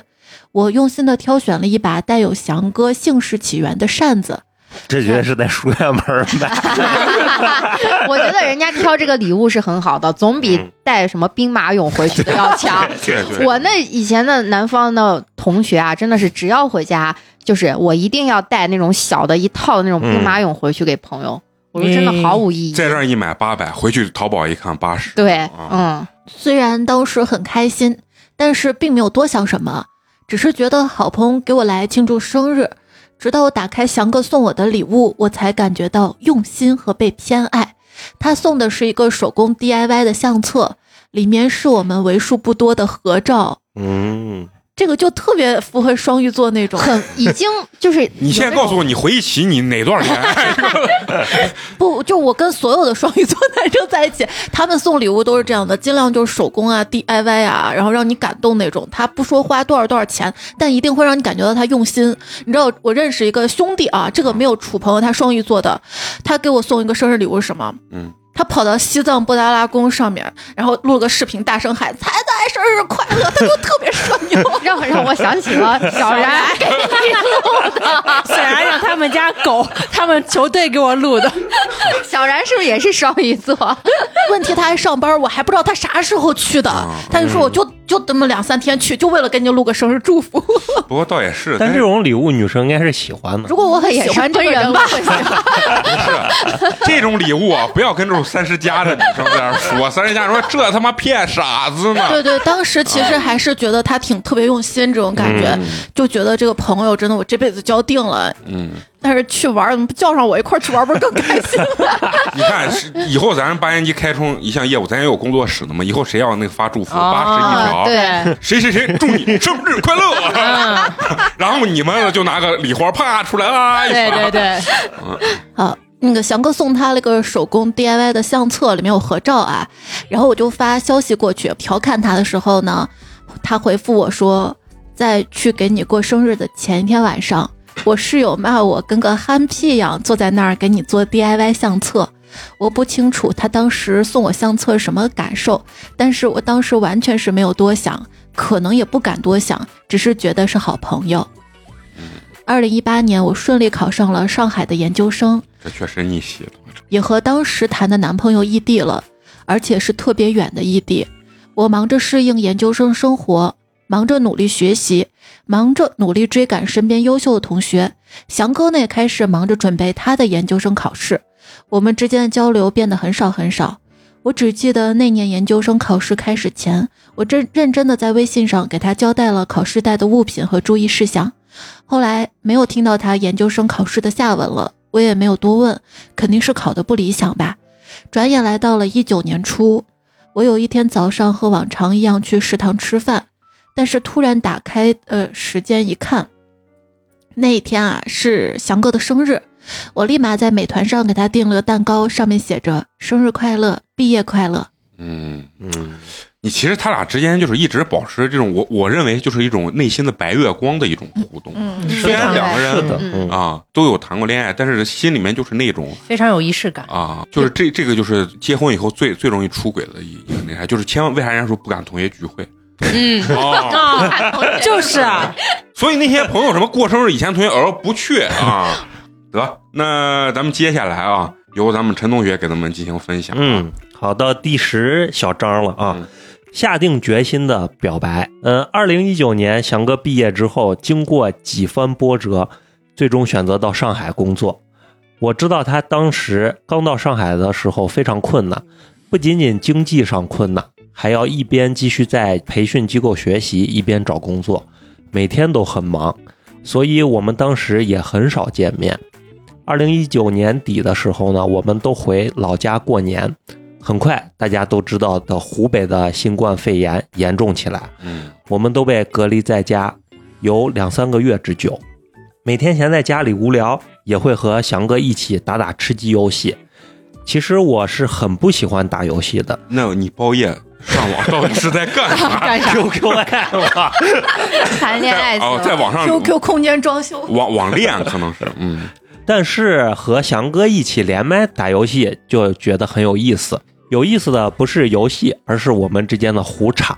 我用心的挑选了一把带有翔哥姓氏起源的扇子，
这绝对是在书院门儿买。
我觉得人家挑这个礼物是很好的，总比
嗯
带什么兵马俑回去的要强。我那以前的南方的同学啊，真的是只要回家，就是我一定要带那种小的一套的那种兵马俑回去给朋友。我说真的毫无意义。
在这儿一买八百，回去淘宝一看八十。
对，
啊，
嗯，
虽然当时很开心，但是并没有多想什么，只是觉得好朋友给我来庆祝生日。直到我打开翔哥送我的礼物，我才感觉到用心和被偏爱。他送的是一个手工 DIY 的相册，里面是我们为数不多的合照，
嗯，
这个就特别符合双鱼座那种。
很已经 就是
你现在告诉我，你回忆起你哪段恋爱？
不，就我跟所有的双鱼座男生在一起，他们送礼物都是这样的，尽量就是手工啊、DIY 啊，然后让你感动那种。他不说花多少多少钱，但一定会让你感觉到他用心。你知道，我认识一个兄弟啊，这个没有处朋友，他双鱼座的，他给我送一个生日礼物是什么？
嗯，
他跑到西藏布达拉宫上面，然后录了个视频，大声喊“彩彩生日快乐”，他就特别社牛。
让 让我想起了 小然给你录的。
小然让他们家狗，他们球队给我录的，
小然是不是也是双鱼座？
问题他还上班，我还不知道他啥时候去的。他就说我就就这么两三天去，就为了给你录个生日祝福。
不过倒也是，
但这种礼物女生应该是喜欢的
如。果我很喜欢这个人，
也是
我会喜欢。
不是这种礼物啊，不要跟这种三十加的女生在那说，三十加说这他妈骗傻子呢。
对对，当时其实还是觉得他挺特别用心，这种感觉，就觉得这个朋友真的我这辈子交定了。
嗯，
但是去玩儿，怎么不叫上我一块儿去玩儿，不是更开心吗？
你看，是以后咱八年级开通一项业务，咱也有工作室的嘛。以后谁要那个发祝福，八十一条，
啊对，
谁谁谁祝你生日快乐，然后你们就拿个礼花啪出来啦，
对对对，
好，那个翔哥送他那个手工 DIY 的相册，里面有合照啊。然后我就发消息过去调侃他的时候呢，他回复我说，在去给你过生日的前一天晚上，我室友骂我跟个憨屁一样坐在那儿给你做 DIY 相册。我不清楚他当时送我相册什么感受，但是我当时完全是没有多想，可能也不敢多想，只是觉得是好朋友。二零一八年，我顺利考上了上海的研究生，
这确实逆袭了。
也和当时谈的男朋友异地了，而且是特别远的异地。我忙着适应研究生生活，忙着努力学习，忙着努力追赶身边优秀的同学。翔哥呢也开始忙着准备他的研究生考试，我们之间的交流变得很少很少。我只记得那年研究生考试开始前，我真认真的在微信上给他交代了考试带的物品和注意事项。后来没有听到他研究生考试的下文了，我也没有多问，肯定是考的不理想吧。转眼来到了一九年初，我有一天早上和往常一样去食堂吃饭，但是突然打开呃时间一看，那一天啊是翔哥的生日，我立马在美团上给他订了个蛋糕，上面写着“生日快乐，毕业快乐
嗯，
嗯，
你其实他俩之间就是一直保持这种我我认为就是一种内心的白月光的一种互动。
嗯，
虽然两个人
的，
嗯
嗯
啊都有谈过恋爱，但是心里面就是那种
非常有仪式感。
啊，就是这这个就是结婚以后最最容易出轨的一一个那啥，就是千万为啥人家说不敢同学聚会？
嗯
哦，
啊，就是啊，
所以那些朋友什么过生日以前同学偶尔不去啊，得，那咱们接下来啊，由咱们陈同学给咱们进行分享。
嗯，好，到第十小章了啊。
嗯
下定决心的表白。嗯，二零一九年翔哥毕业之后，经过几番波折，最终选择到上海工作。我知道他当时刚到上海的时候非常困难，不仅仅经济上困难，还要一边继续在培训机构学习，一边找工作，每天都很忙，所以我们当时也很少见面。二零一九年底的时候呢，我们都回老家过年。很快，大家都知道的湖北的新冠肺炎严重起来，
嗯
我们都被隔离在家，有两三个月之久。每天闲在家里无聊，也会和翔哥一起打打吃鸡游戏。其实我是很不喜欢打游戏的
那你包夜上网到底是在干啥？
干啥
？，QQ 爱吧，
谈恋爱去
哦，在网上
QQ 空间装修，
网网恋可能是，嗯
但是和翔哥一起连麦打游戏就觉得很有意思。有意思的不是游戏，而是我们之间的胡扯。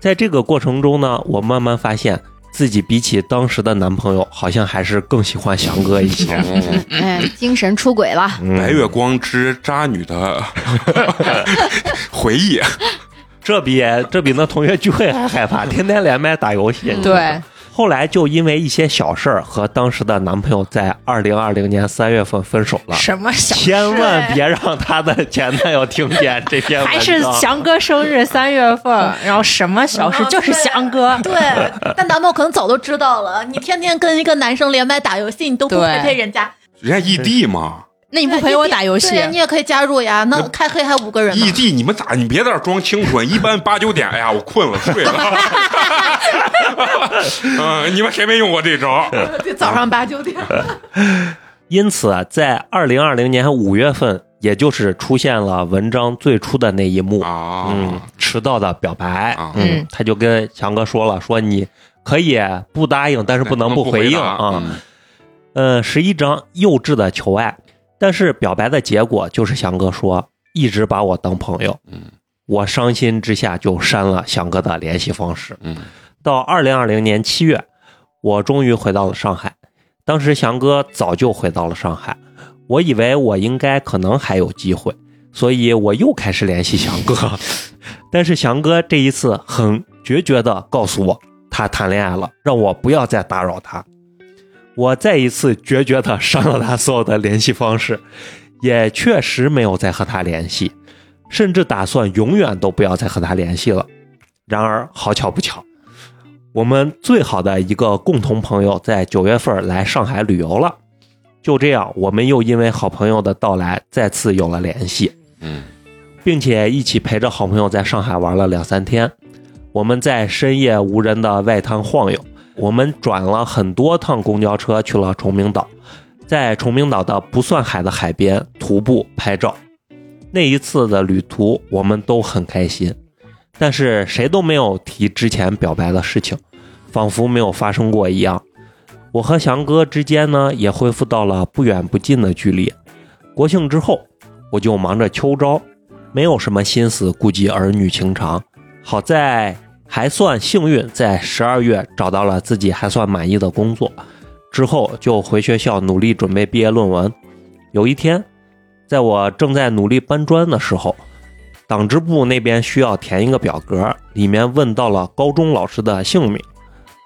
在这个过程中呢，我慢慢发现自己比起当时的男朋友，好像还是更喜欢翔哥一些。
哦
哎，精神出轨了。
嗯
白月光之渣女的 回忆，
这比这比那同学聚会还害怕，天天连麦打游戏。
对，
后来就因为一些小事儿和当时的男朋友在二零二零年三月份分手了。
什么小事
千万别让他的前男友听见这篇文章。
还是翔哥生日三月份，然后什么小事就是翔哥，
对，但男朋友可能早都知道了。你天天跟一个男生连麦打游戏，你都不陪陪人家，
人家异地嘛，
那你不陪我打游戏
对？呀你也可以加入呀。那开黑还五个人呢
异。地你们咋？你别在这装清纯，一般八九点，哎呀，我困了，睡了。嗯，你们谁没用过这招？
早上八九点，
因此，在二零二零年五月份，也就是出现了文章最初的那一幕，
啊，
嗯，迟到的表白，
啊
嗯，他就跟强哥说了，说你可以不答应，但是不能不回应啊。
嗯
嗯，是一张幼稚的求爱，但是表白的结果就是翔哥说一直把我当朋友，
嗯
我伤心之下就删了翔哥的联系方式。
嗯
到二零二零年七月，我终于回到了上海。当时翔哥早就回到了上海，我以为我应该可能还有机会，所以我又开始联系翔哥。但是翔哥这一次很决绝的告诉我，他谈恋爱了，让我不要再打扰他。我再一次决绝的删了他所有的联系方式，也确实没有再和他联系，甚至打算永远都不要再和他联系了。然而好巧不巧，我们最好的一个共同朋友在九月份来上海旅游了。就这样，我们又因为好朋友的到来再次有了联系，
嗯
并且一起陪着好朋友在上海玩了两三天。我们在深夜无人的外滩晃悠，我们转了很多趟公交车去了崇明岛，在崇明岛的不算海的海边徒步拍照。那一次的旅途，我们都很开心，但是谁都没有提之前表白的事情，仿佛没有发生过一样。我和翔哥之间呢，也恢复到了不远不近的距离。国庆之后，我就忙着秋招，没有什么心思顾及儿女情长。好在还算幸运，在十二月找到了自己还算满意的工作，之后就回学校努力准备毕业论文。有一天，在我正在努力搬砖的时候，党支部那边需要填一个表格，里面问到了高中老师的姓名，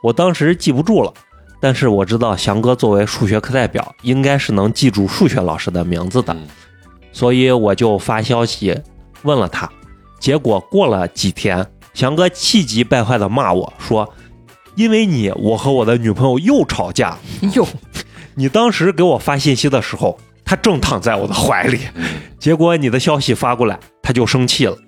我当时记不住了。但是我知道翔哥作为数学课代表，应该是能记住数学老师的名字的，
嗯
所以我就发消息问了他。结果过了几天，翔哥气急败坏的骂我说：“因为你，我和我的女朋友又吵架。
哟，
你当时给我发信息的时候，她正躺在我的怀里，
嗯
结果你的消息发过来，她就生气了，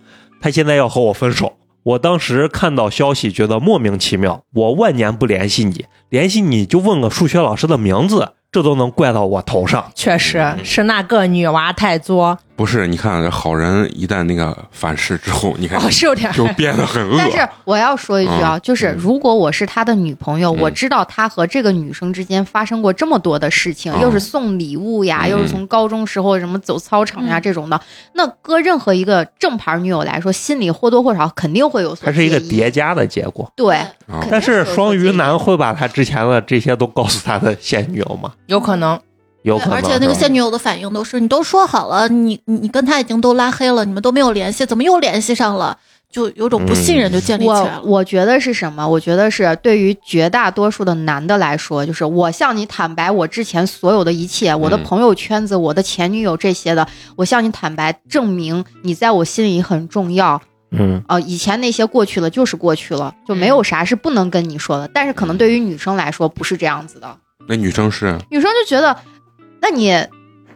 她现在要和我分手。我当时看到消息，觉得莫名其妙。我万年不联系你，联系你就问个数学老师的名字，这都能怪到我头上。
确实是那个女娃太作，
不是，你看好人一旦那个反噬之后，你看
哦，是有点
就变得很恶。
但是我要说一句啊，就是如果我是他的女朋友，
嗯。
我知道他和这个女生之间发生过这么多的事情，
嗯。
又是送礼物呀，
嗯。
又是从高中时候什么走操场呀
嗯。
这种的，那搁任何一个正牌女友来说，心里或多或少肯定会有所
它是一个叠加的结果。
对，
啊
但是双鱼男会把他之前的这些都告诉他的现女友吗？
有可能。
有可能。
而且那个现女友的反应都是，你都说好了，你你你跟他已经都拉黑了，你们都没有联系，怎么又联系上了？就有种不信任就建立起来
我
了。
我觉得是什么？我觉得是对于绝大多数的男的来说，就是我向你坦白我之前所有的一切，我的
嗯
朋友圈子、我的前女友这些的，我向你坦白，证明你在我心里很重要。
嗯，
啊、以前那些过去了就是过去了，就没有啥是不能跟你说的。但是可能对于女生来说不是这样子的，
那女生是
女生就觉得，那你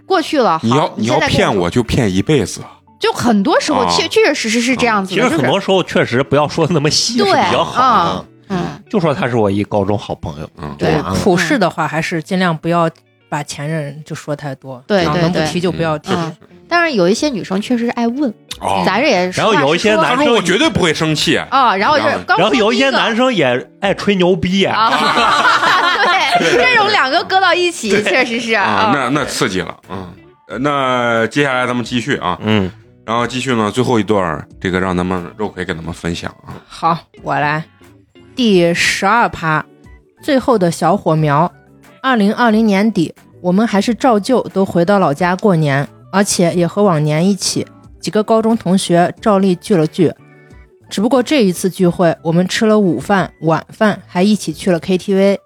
过去了，
你要你要骗我就骗一辈子，
就很多时候
啊
确确确实实是这样子的，
其实很多时候确实不要说的那么细比较好
嗯，
就说他是我一高中好朋友，
嗯，
对
啊。
普世的话，还是尽量不要把前任就说太多，
对对
对能不
对
提就不要提。
嗯但是有一些女生确实是爱问，
哦，
咱这也
然后有一些男生
我绝对不会生气。
啊，然后就是
然后有一些男
生
生也爱吹牛逼，
啊，对，这种两个搁到一起，确实是
啊，那那刺激了，嗯，呃那接下来咱们继续啊，
嗯，
然后继续呢，最后一段这个让咱们肉葵给咱们分享啊，
好，我来第十二趴，最后的小火苗。二零二零年底，我们还是照旧都回到老家过年，而且也和往年一起，几个高中同学照例聚了聚。只不过这一次聚会，我们吃了午饭、晚饭，还一起去了 KTV，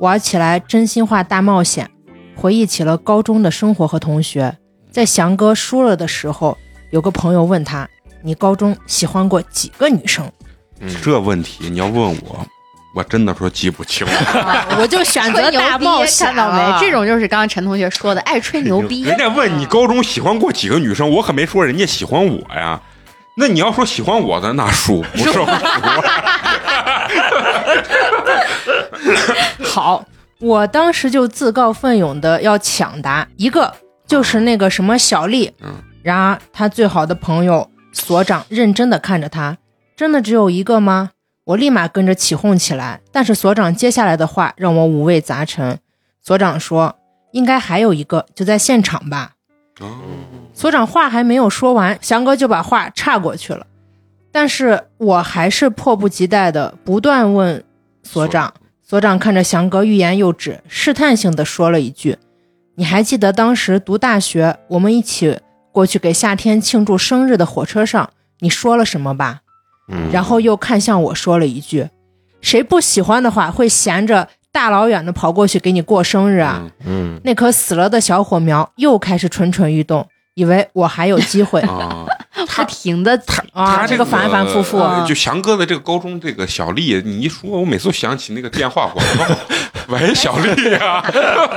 玩起来真心话大冒险，回忆起了高中的生活和同学。在翔哥输了的时候，有个朋友问他：“你高中喜欢过几个女生？”
嗯，这问题你要问我，我真的说记不清了。
我就选择大冒，险
看到没？这种就是刚刚陈同学说的，爱吹牛逼。
人家问你高中喜欢过几个女生，我可没说人家喜欢我呀。那你要说喜欢我的，那输 不是我输。
好，我当时就自告奋勇的要抢答，一个就是那个什么小丽，
嗯，
然而他最好的朋友所长认真的看着他，真的只有一个吗？我立马跟着起哄起来，但是所长接下来的话让我五味杂陈。所长说，应该还有一个，就在现场吧。
哦
所长话还没有说完，翔哥就把话岔过去了。但是我还是迫不及待的不断问所长。所长看着翔哥欲言又止，试探性的说了一句：“你还记得当时读大学，我们一起过去给夏天庆祝生日的火车上，你说了什么吧？”
嗯
然后又看向我说了一句：“谁不喜欢的话，会闲着大老远的跑过去给你过生日啊？”
嗯
嗯，
那颗死了的小火苗又开始蠢蠢欲动，以为我还有机会。
啊，
不停的
他
啊
他
这个反反复复
呃就翔哥的这个高中这个小丽，你一说，我每次都想起那个电话广告，喂，小丽呀、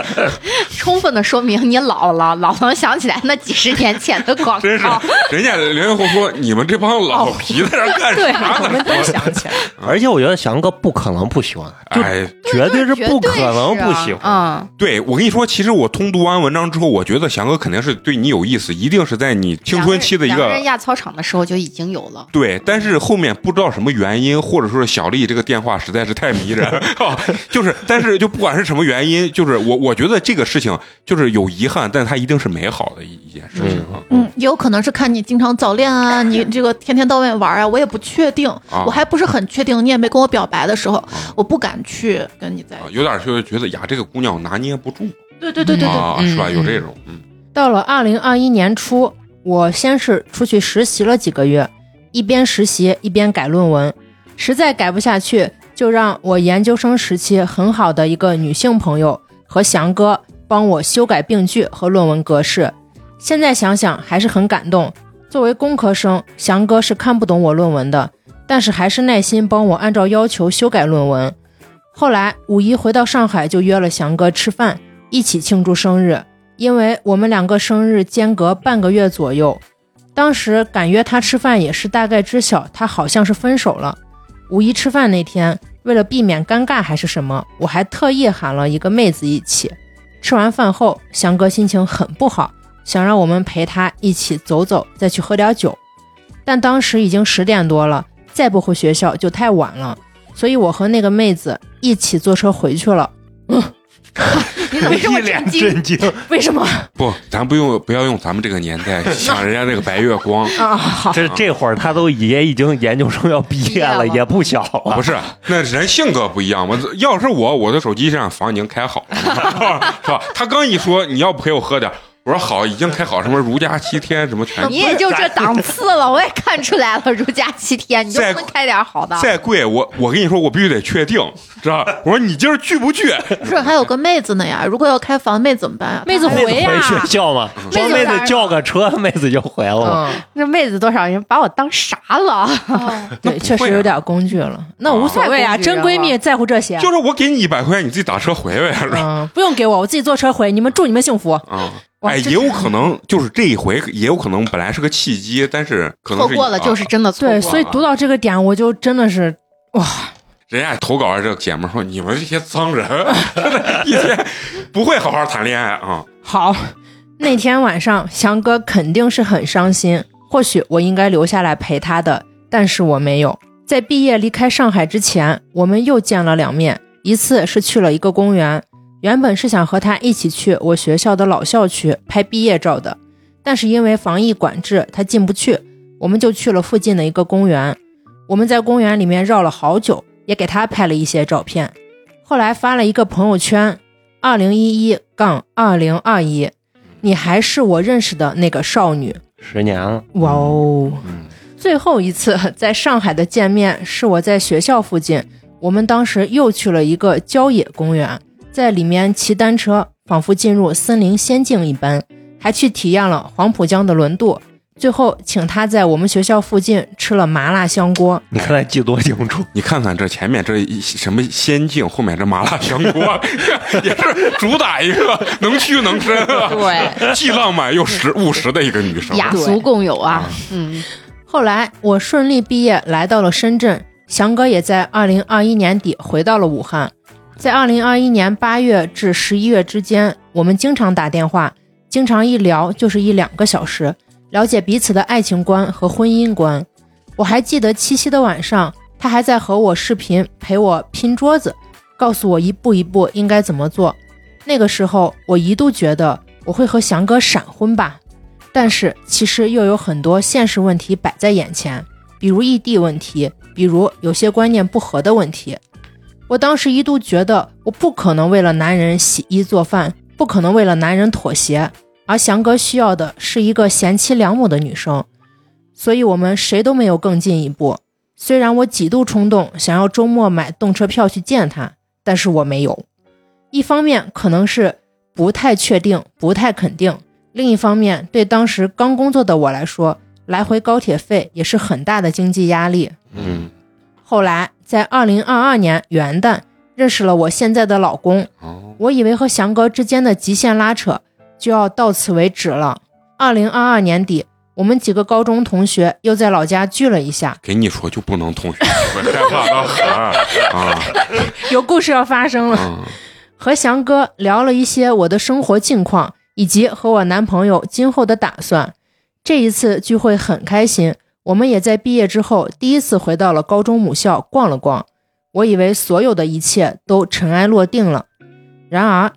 充分的说明你老了，老能想起来那几十年前的广
真是。，人家零零后说你们这帮老皮在这干
对，
啥呢？
我们都想起来。
而且我觉得翔哥不可能不喜欢，就
哎，
绝对是不可能不喜欢。
嗯，
对我跟你说，其实我通读完文章之后，我觉得翔哥肯定是对你有意思，一定是在你青春期的一个
两个人压操场的时候就已经有了。
对，但是后面不知道什么原因，或者说是小丽这个电话实在是太迷人，啊 就是，但是就不管是什么原因，就是我我觉得这个事情就是有遗憾，但它一定是美好的一一件事情啊。
嗯，也有可能是看你经常早恋啊，你 这个天天到外面玩啊，我也不确定，
啊
我还不是很确定，你也没跟我表白的时候，我不敢去跟你在一起。
啊有点就是觉得呀，这个姑娘拿捏不住
对对对对对，
是吧？
嗯
有这种，嗯
到了二零二一年初，我先是出去实习了几个月，一边实习一边改论文，实在改不下去，就让我研究生时期很好的一个女性朋友和翔哥帮我修改病句和论文格式。现在想想还是很感动。作为工科生，翔哥是看不懂我论文的，但是还是耐心帮我按照要求修改论文。后来五一回到上海，就约了翔哥吃饭，一起庆祝生日。因为我们两个生日间隔半个月左右，当时敢约他吃饭也是大概知晓他好像是分手了。五一吃饭那天，为了避免尴尬还是什么，我还特意喊了一个妹子一起。吃完饭后，翔哥心情很不好，想让我们陪他一起走走，再去喝点酒。但当时已经十点多了，再不回学校就太晚了，所以我和那个妹子一起坐车回去了。
你怎么这么
一脸
震惊？
震惊。
为什么
不，咱不用不要用咱们这个年代 想人家那个白月光，
啊？好，
这这会儿他都也已经研究生要毕业了，
业了
也不小了。
不是，那人性格不一样。我要是我，我的手机上房已经开好了，是吧？他刚一说你要不陪我喝点，我说好，已经开好，什么如家七天什么全
你也就这档次了，我也看出来了。如家七天，你就
再
不能开点好的？
再贵，我我跟你说，我必须得确定，知道？我说你今儿聚不聚？
不是还有个妹子呢呀？如果要开房，妹子怎么办呀？
妹子回呀
回学校嘛，帮妹子叫个车，妹子就回了那。
嗯，
妹子多少人把我当啥了？
对，
啊
确实有点工具了。那无所谓啊，真闺蜜在乎这些。
就是我给你一百块钱，你自己打车回呗，
嗯，不用给我，我自己坐车回。你们祝你们幸福。
啊，哎，也有可能就是这一回，也有可能本来是个契机，但是可能是
错过了就是
啊
真的错过了对，
所以读到这个点，我就真的是哇，
人家投稿的这个姐们说：“你们这些脏人，一天 不会好好谈恋爱啊
好。那天晚上，翔哥肯定是很伤心，或许我应该留下来陪他的，但是我没有。在毕业离开上海之前，我们又见了两面，一次是去了一个公园，原本是想和他一起去我学校的老校区拍毕业照的，但是因为防疫管制，他进不去，我们就去了附近的一个公园。我们在公园里面绕了好久，也给他拍了一些照片，后来发了一个朋友圈：二零一一杠二零二一，你还是我认识的那个少女。
十年了，
哇哦！！”
嗯，
最后一次在上海的见面是我在学校附近，我们当时又去了一个郊野公园，在里面骑单车，仿佛进入森林仙境一般，还去体验了黄浦江的轮渡。最后请他在我们学校附近吃了麻辣香锅，
你看他记多清楚。
你看看这前面这一什么仙境，后面这麻辣香锅 也是主打一个能屈能伸啊，
对，
既浪漫又实务实的一个女生。
雅俗共有啊。嗯，
后来我顺利毕业，来到了深圳。翔哥也在二零二一年底回到了武汉。在二零二一年八月至十一月之间，我们经常打电话，经常一聊就是一两个小时，了解彼此的爱情观和婚姻观。我还记得七夕的晚上，他还在和我视频，陪我拼桌子，告诉我一步一步应该怎么做。那个时候，我一度觉得我会和翔哥闪婚吧。但是其实又有很多现实问题摆在眼前，比如异地问题，比如有些观念不合的问题。我当时一度觉得我不可能为了男人洗衣做饭，不可能为了男人妥协，而翔哥需要的是一个贤妻良母的女生，所以我们谁都没有更进一步。虽然我几度冲动想要周末买动车票去见他，但是我没有。一方面可能是不太确定，不太肯定。另一方面，对当时刚工作的我来说，来回高铁费也是很大的经济压力。
嗯，
后来在二零二二年元旦认识了我现在的老公，
哦，
我以为和翔哥之间的极限拉扯就要到此为止了。二零二二年底，我们几个高中同学又在老家聚了一下，
给你说就不能同学，我害怕到很啊
有故事要发生了。
啊！
和翔哥聊了一些我的生活近况，以及和我男朋友今后的打算。这一次聚会很开心，我们也在毕业之后第一次回到了高中母校逛了逛。我以为所有的一切都尘埃落定了，然而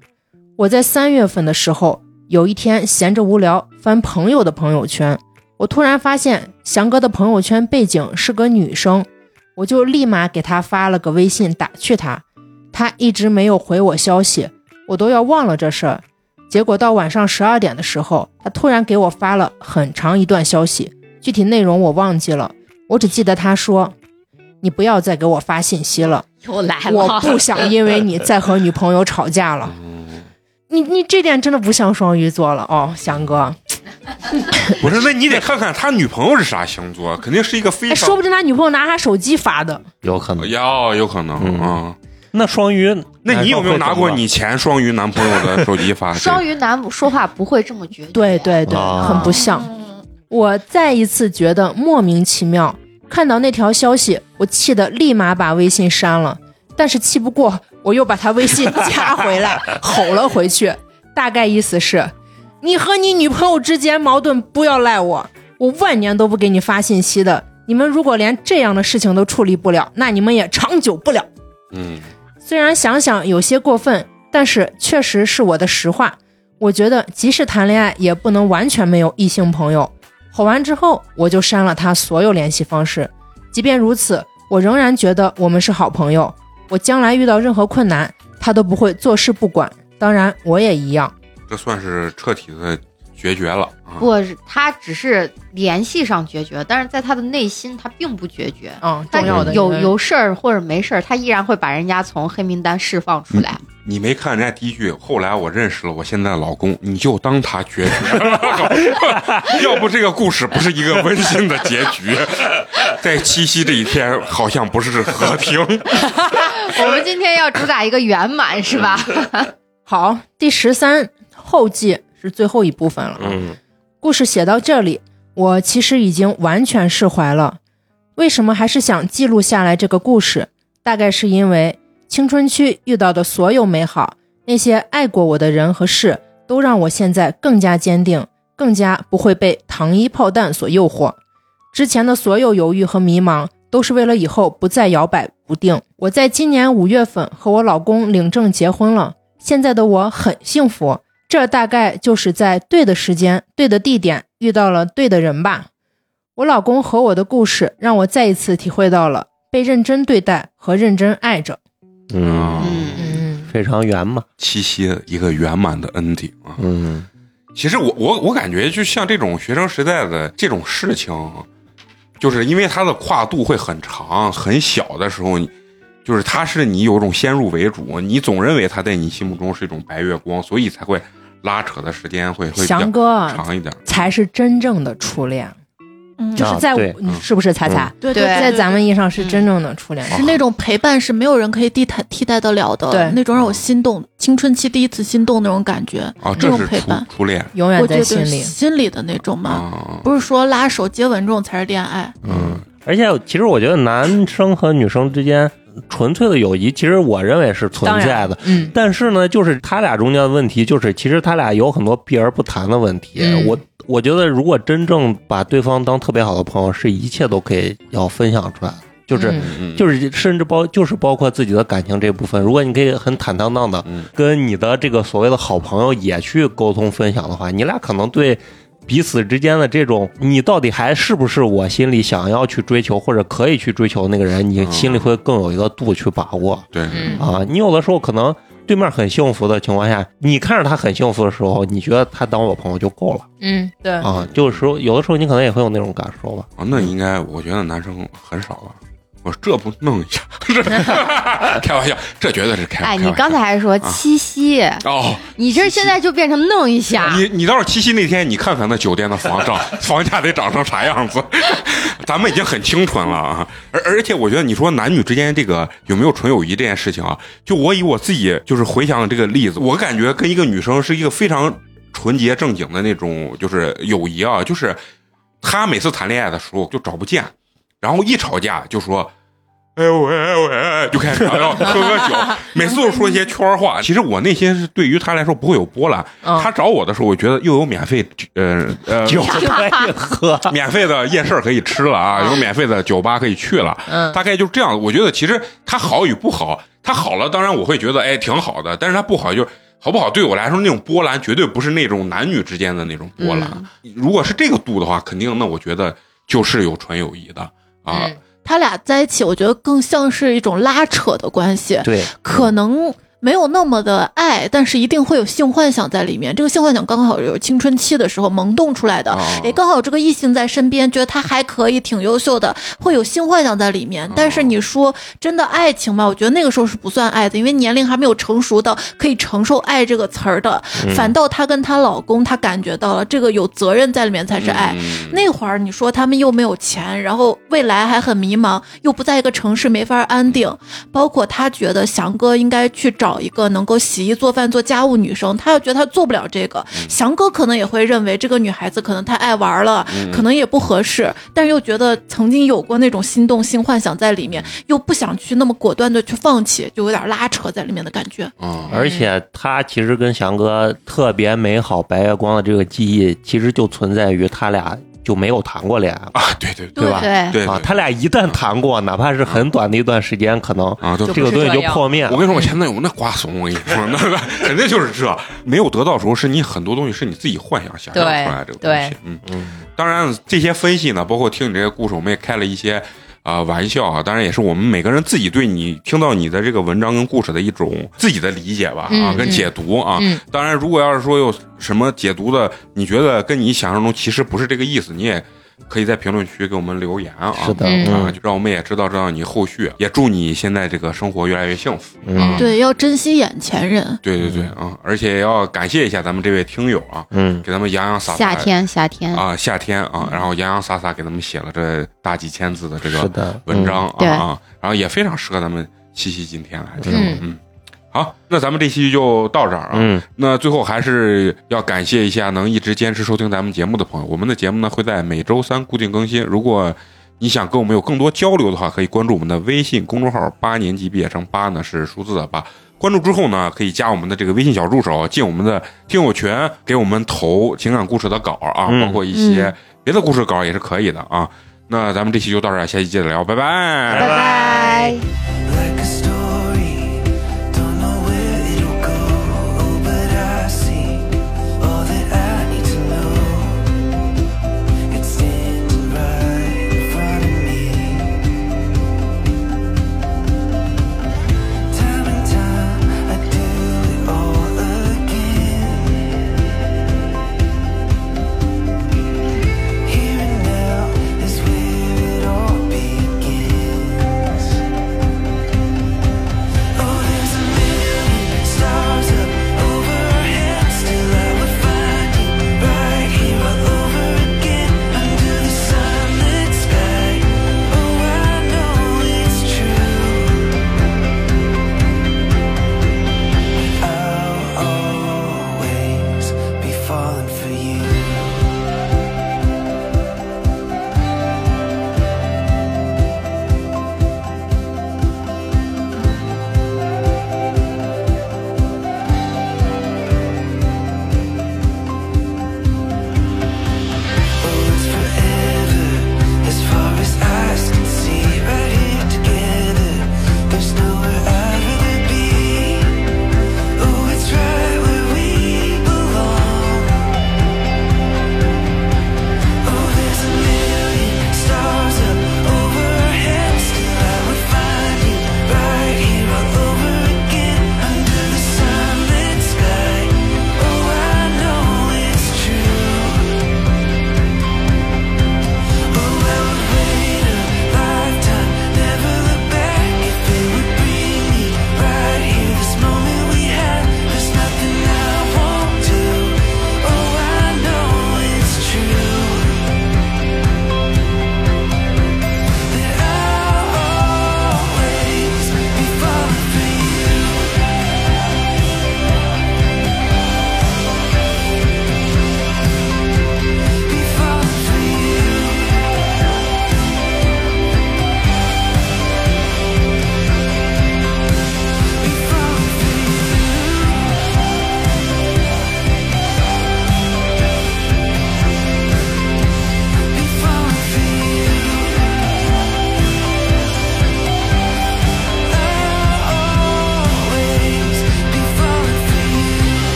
我在三月份的时候，有一天闲着无聊翻朋友的朋友圈，我突然发现翔哥的朋友圈背景是个女生，我就立马给他发了个微信打趣他。他一直没有回我消息，我都要忘了这事儿。结果到晚上十二点的时候，他突然给我发了很长一段消息，具体内容我忘记了，我只记得他说：“你不要再给我发信息了，
又来了。
我不想因为你再和女朋友吵架了。”你你这点真的不像双鱼座了哦，翔哥。
不是，那你得看看他女朋友是啥星座，肯定是一个非
说不定他女朋友拿他手机发的。
有可能。
要有可能
嗯
啊。
那双鱼，
那你有没有拿过你前双鱼男朋友的手机发？
双鱼男说话不会这么绝。
对对对，
啊
很不像。我再一次觉得莫名其妙，看到那条消息，我气得立马把微信删了。但是气不过，我又把他微信加回来，吼了回去，大概意思是：你和你女朋友之间矛盾不要赖我，我万年都不给你发信息的。你们如果连这样的事情都处理不了，那你们也长久不了。
嗯，
虽然想想有些过分，但是确实是我的实话。我觉得即使谈恋爱，也不能完全没有异性朋友。吼完之后，我就删了他所有联系方式。即便如此，我仍然觉得我们是好朋友。我将来遇到任何困难，他都不会坐视不管。当然，我也一样。
这算是彻底的决绝了啊。
不，他只是联系上决绝，但是在他的内心，他并不决绝。
嗯，
他
重要的
有有事儿或者没事儿，他依然会把人家从黑名单释放出来。
你没看人家第一句，后来我认识了我现在的老公，你就当他决绝了。要不这个故事不是一个温馨的结局，在七夕这一天好像不是和平。
我们今天要主打一个圆满，是吧？
好，第十三后记是最后一部分了。
嗯
故事写到这里，我其实已经完全释怀了。为什么还是想记录下来这个故事？大概是因为青春期遇到的所有美好，那些爱过我的人和事，都让我现在更加坚定，更加不会被糖衣炮弹所诱惑。之前的所有犹豫和迷茫，都是为了以后不再摇摆不定。我在今年五月份和我老公领证结婚了，现在的我很幸福。这大概就是在对的时间、对的地点遇到了对的人吧。我老公和我的故事，让我再一次体会到了被认真对待和认真爱着。
嗯，
嗯，
嗯，
非常圆满。
七夕一个圆满的 ending 啊。
嗯
其实我我我感觉，就像这种学生时代的这种事情，就是因为它的跨度会很长，很小的时候，你就是他是你有一种先入为主，你总认为他在你心目中是一种白月光，所以才会拉扯的时间会会长一点。
才是真正的初恋，
嗯，
就是在是不是彩彩？
对
对对，
在咱们意义上是
嗯。
真正的初恋。
是那种陪伴是没有人可以替代替代得了的，
对。
那种让我心动，青春期第一次心动那种感觉，
啊，
那种
这是初
陪伴，
初恋。
永远在心里。
心里的那种嘛，
啊，
不是说拉手接吻这种才是恋爱，
嗯。
而且其实我觉得男生和女生之间纯粹的友谊，其实我认为是存在的。，
嗯，
但是呢，就是他俩中间的问题，就是其实他俩有很多避而不谈的问题。
嗯
我我觉得，如果真正把对方当特别好的朋友，是一切都可以要分享出来的，就是。就是甚至包就是包括自己的感情这部分，如果你可以很坦荡荡的
嗯
跟你的这个所谓的好朋友也去沟通分享的话，你俩可能对彼此之间的这种你到底还是不是我心里想要去追求或者可以去追求的那个人，你心里会更有一个度去把握
对，
嗯
啊。你有的时候可能对面很幸福的情况下，你看着他很幸福的时候，你觉得他当我朋友就够了
嗯，对，
啊。就是说，有的时候你可能也会有那种感受吧。
啊，那应该我觉得男生很少吧。我说这不弄一下，是开玩笑，这绝对是开。
哎，你
开玩笑
刚才还说七夕，
哦，
你这现在就变成弄一下，
你你到时候七夕那天，你看看那酒店的房涨 房价得涨成啥样子？咱们已经很清纯了啊！而而且我觉得你说男女之间这个有没有纯友谊这件事情啊，就我以我自己就是回想这个例子，我感觉跟一个女生是一个非常纯洁正经的那种就是友谊啊，就是她每次谈恋爱的时候就找不见，然后一吵架就说。哎喂哎喂，就开始要喝喝酒，每次都说一些圈话。其实我内心是对于他来说不会有波澜。
嗯
他找我的时候，我觉得又有免费呃呃
酒可以喝，
免费的夜市可以吃了啊，有免费的酒吧可以去了，
嗯
大概就是这样。我觉得其实他好与不好，他好了，当然我会觉得哎挺好的，但是他不好就是好不好对我来说那种波澜绝对不是那种男女之间的那种波澜。如果是这个度的话，肯定那我觉得就是有纯友谊的啊。
嗯
他俩在一起，我觉得更像是一种拉扯的关系，
对，
可能没有那么的爱，但是一定会有性幻想在里面。这个性幻想刚好有青春期的时候萌动出来的，
啊
哎，刚好有这个异性在身边，觉得他还可以，挺优秀的，会有性幻想在里面。但是你说真的爱情嘛，我觉得那个时候是不算爱的，因为年龄还没有成熟到可以承受“爱”这个词儿的。反倒她跟她老公，她感觉到了这个有责任在里面才是爱。
嗯
那会儿你说他们又没有钱，然后未来还很迷茫，又不在一个城市，没法安定。包括她觉得翔哥应该去找一个能够洗衣做饭、做家务女生，他又觉得他做不了这个。翔哥可能也会认为这个女孩子可能太爱玩了，可能也不合适，但是又觉得曾经有过那种心动、性幻想在里面，又不想去那么果断的去放弃，就有点拉扯在里面的感觉。
嗯
而且他其实跟翔哥特别美好白月光的这个记忆，其实就存在于他俩就没有谈过恋爱
啊，对对
对吧
对，
对
啊。他俩一旦谈过，哪怕是很短的一段时间，可能
啊，
就
这个东西就破灭了。
我跟你说，我前男友那瓜怂，我跟你说，那个肯定就是这，没有得到的时候，是你很多东西是你自己幻想想象出来这个东西。嗯，
嗯，
当然这些分析呢，包括听你这个故事，我们也开了一些啊、玩笑啊，当然也是我们每个人自己对你听到你的这个文章跟故事的一种自己的理解吧，啊，
嗯
跟解读啊。
嗯
当然，如果要是说有什么解读的，你觉得跟你想象中其实不是这个意思，你也可以在评论区给我们留言啊。
是的，
嗯
啊，让我们也知道知道你后续，也祝你现在这个生活越来越幸福。
嗯
对，要珍惜眼前人。
对对对啊，而且要感谢一下咱们这位听友啊，
嗯，
给咱们洋洋洒洒
夏天夏天，
啊，夏天啊，然后洋洋洒洒给咱们写了这大几千字的这个
是的，
文章啊啊，然后也非常适合咱们七夕今天来听。
嗯
嗯，好，那咱们这期就到这儿啊。
嗯，
那最后还是要感谢一下能一直坚持收听咱们节目的朋友。我们的节目呢会在每周三固定更新。如果你想跟我们有更多交流的话，可以关注我们的微信公众号“八年级毕业生”，八呢是数字的八。关注之后呢，可以加我们的这个微信小助手，进我们的听友群，给我们投情感故事的稿啊，
嗯
包括一些别的故事稿也是可以的啊。那咱们这期就到这儿，下期接着聊，拜拜
拜拜。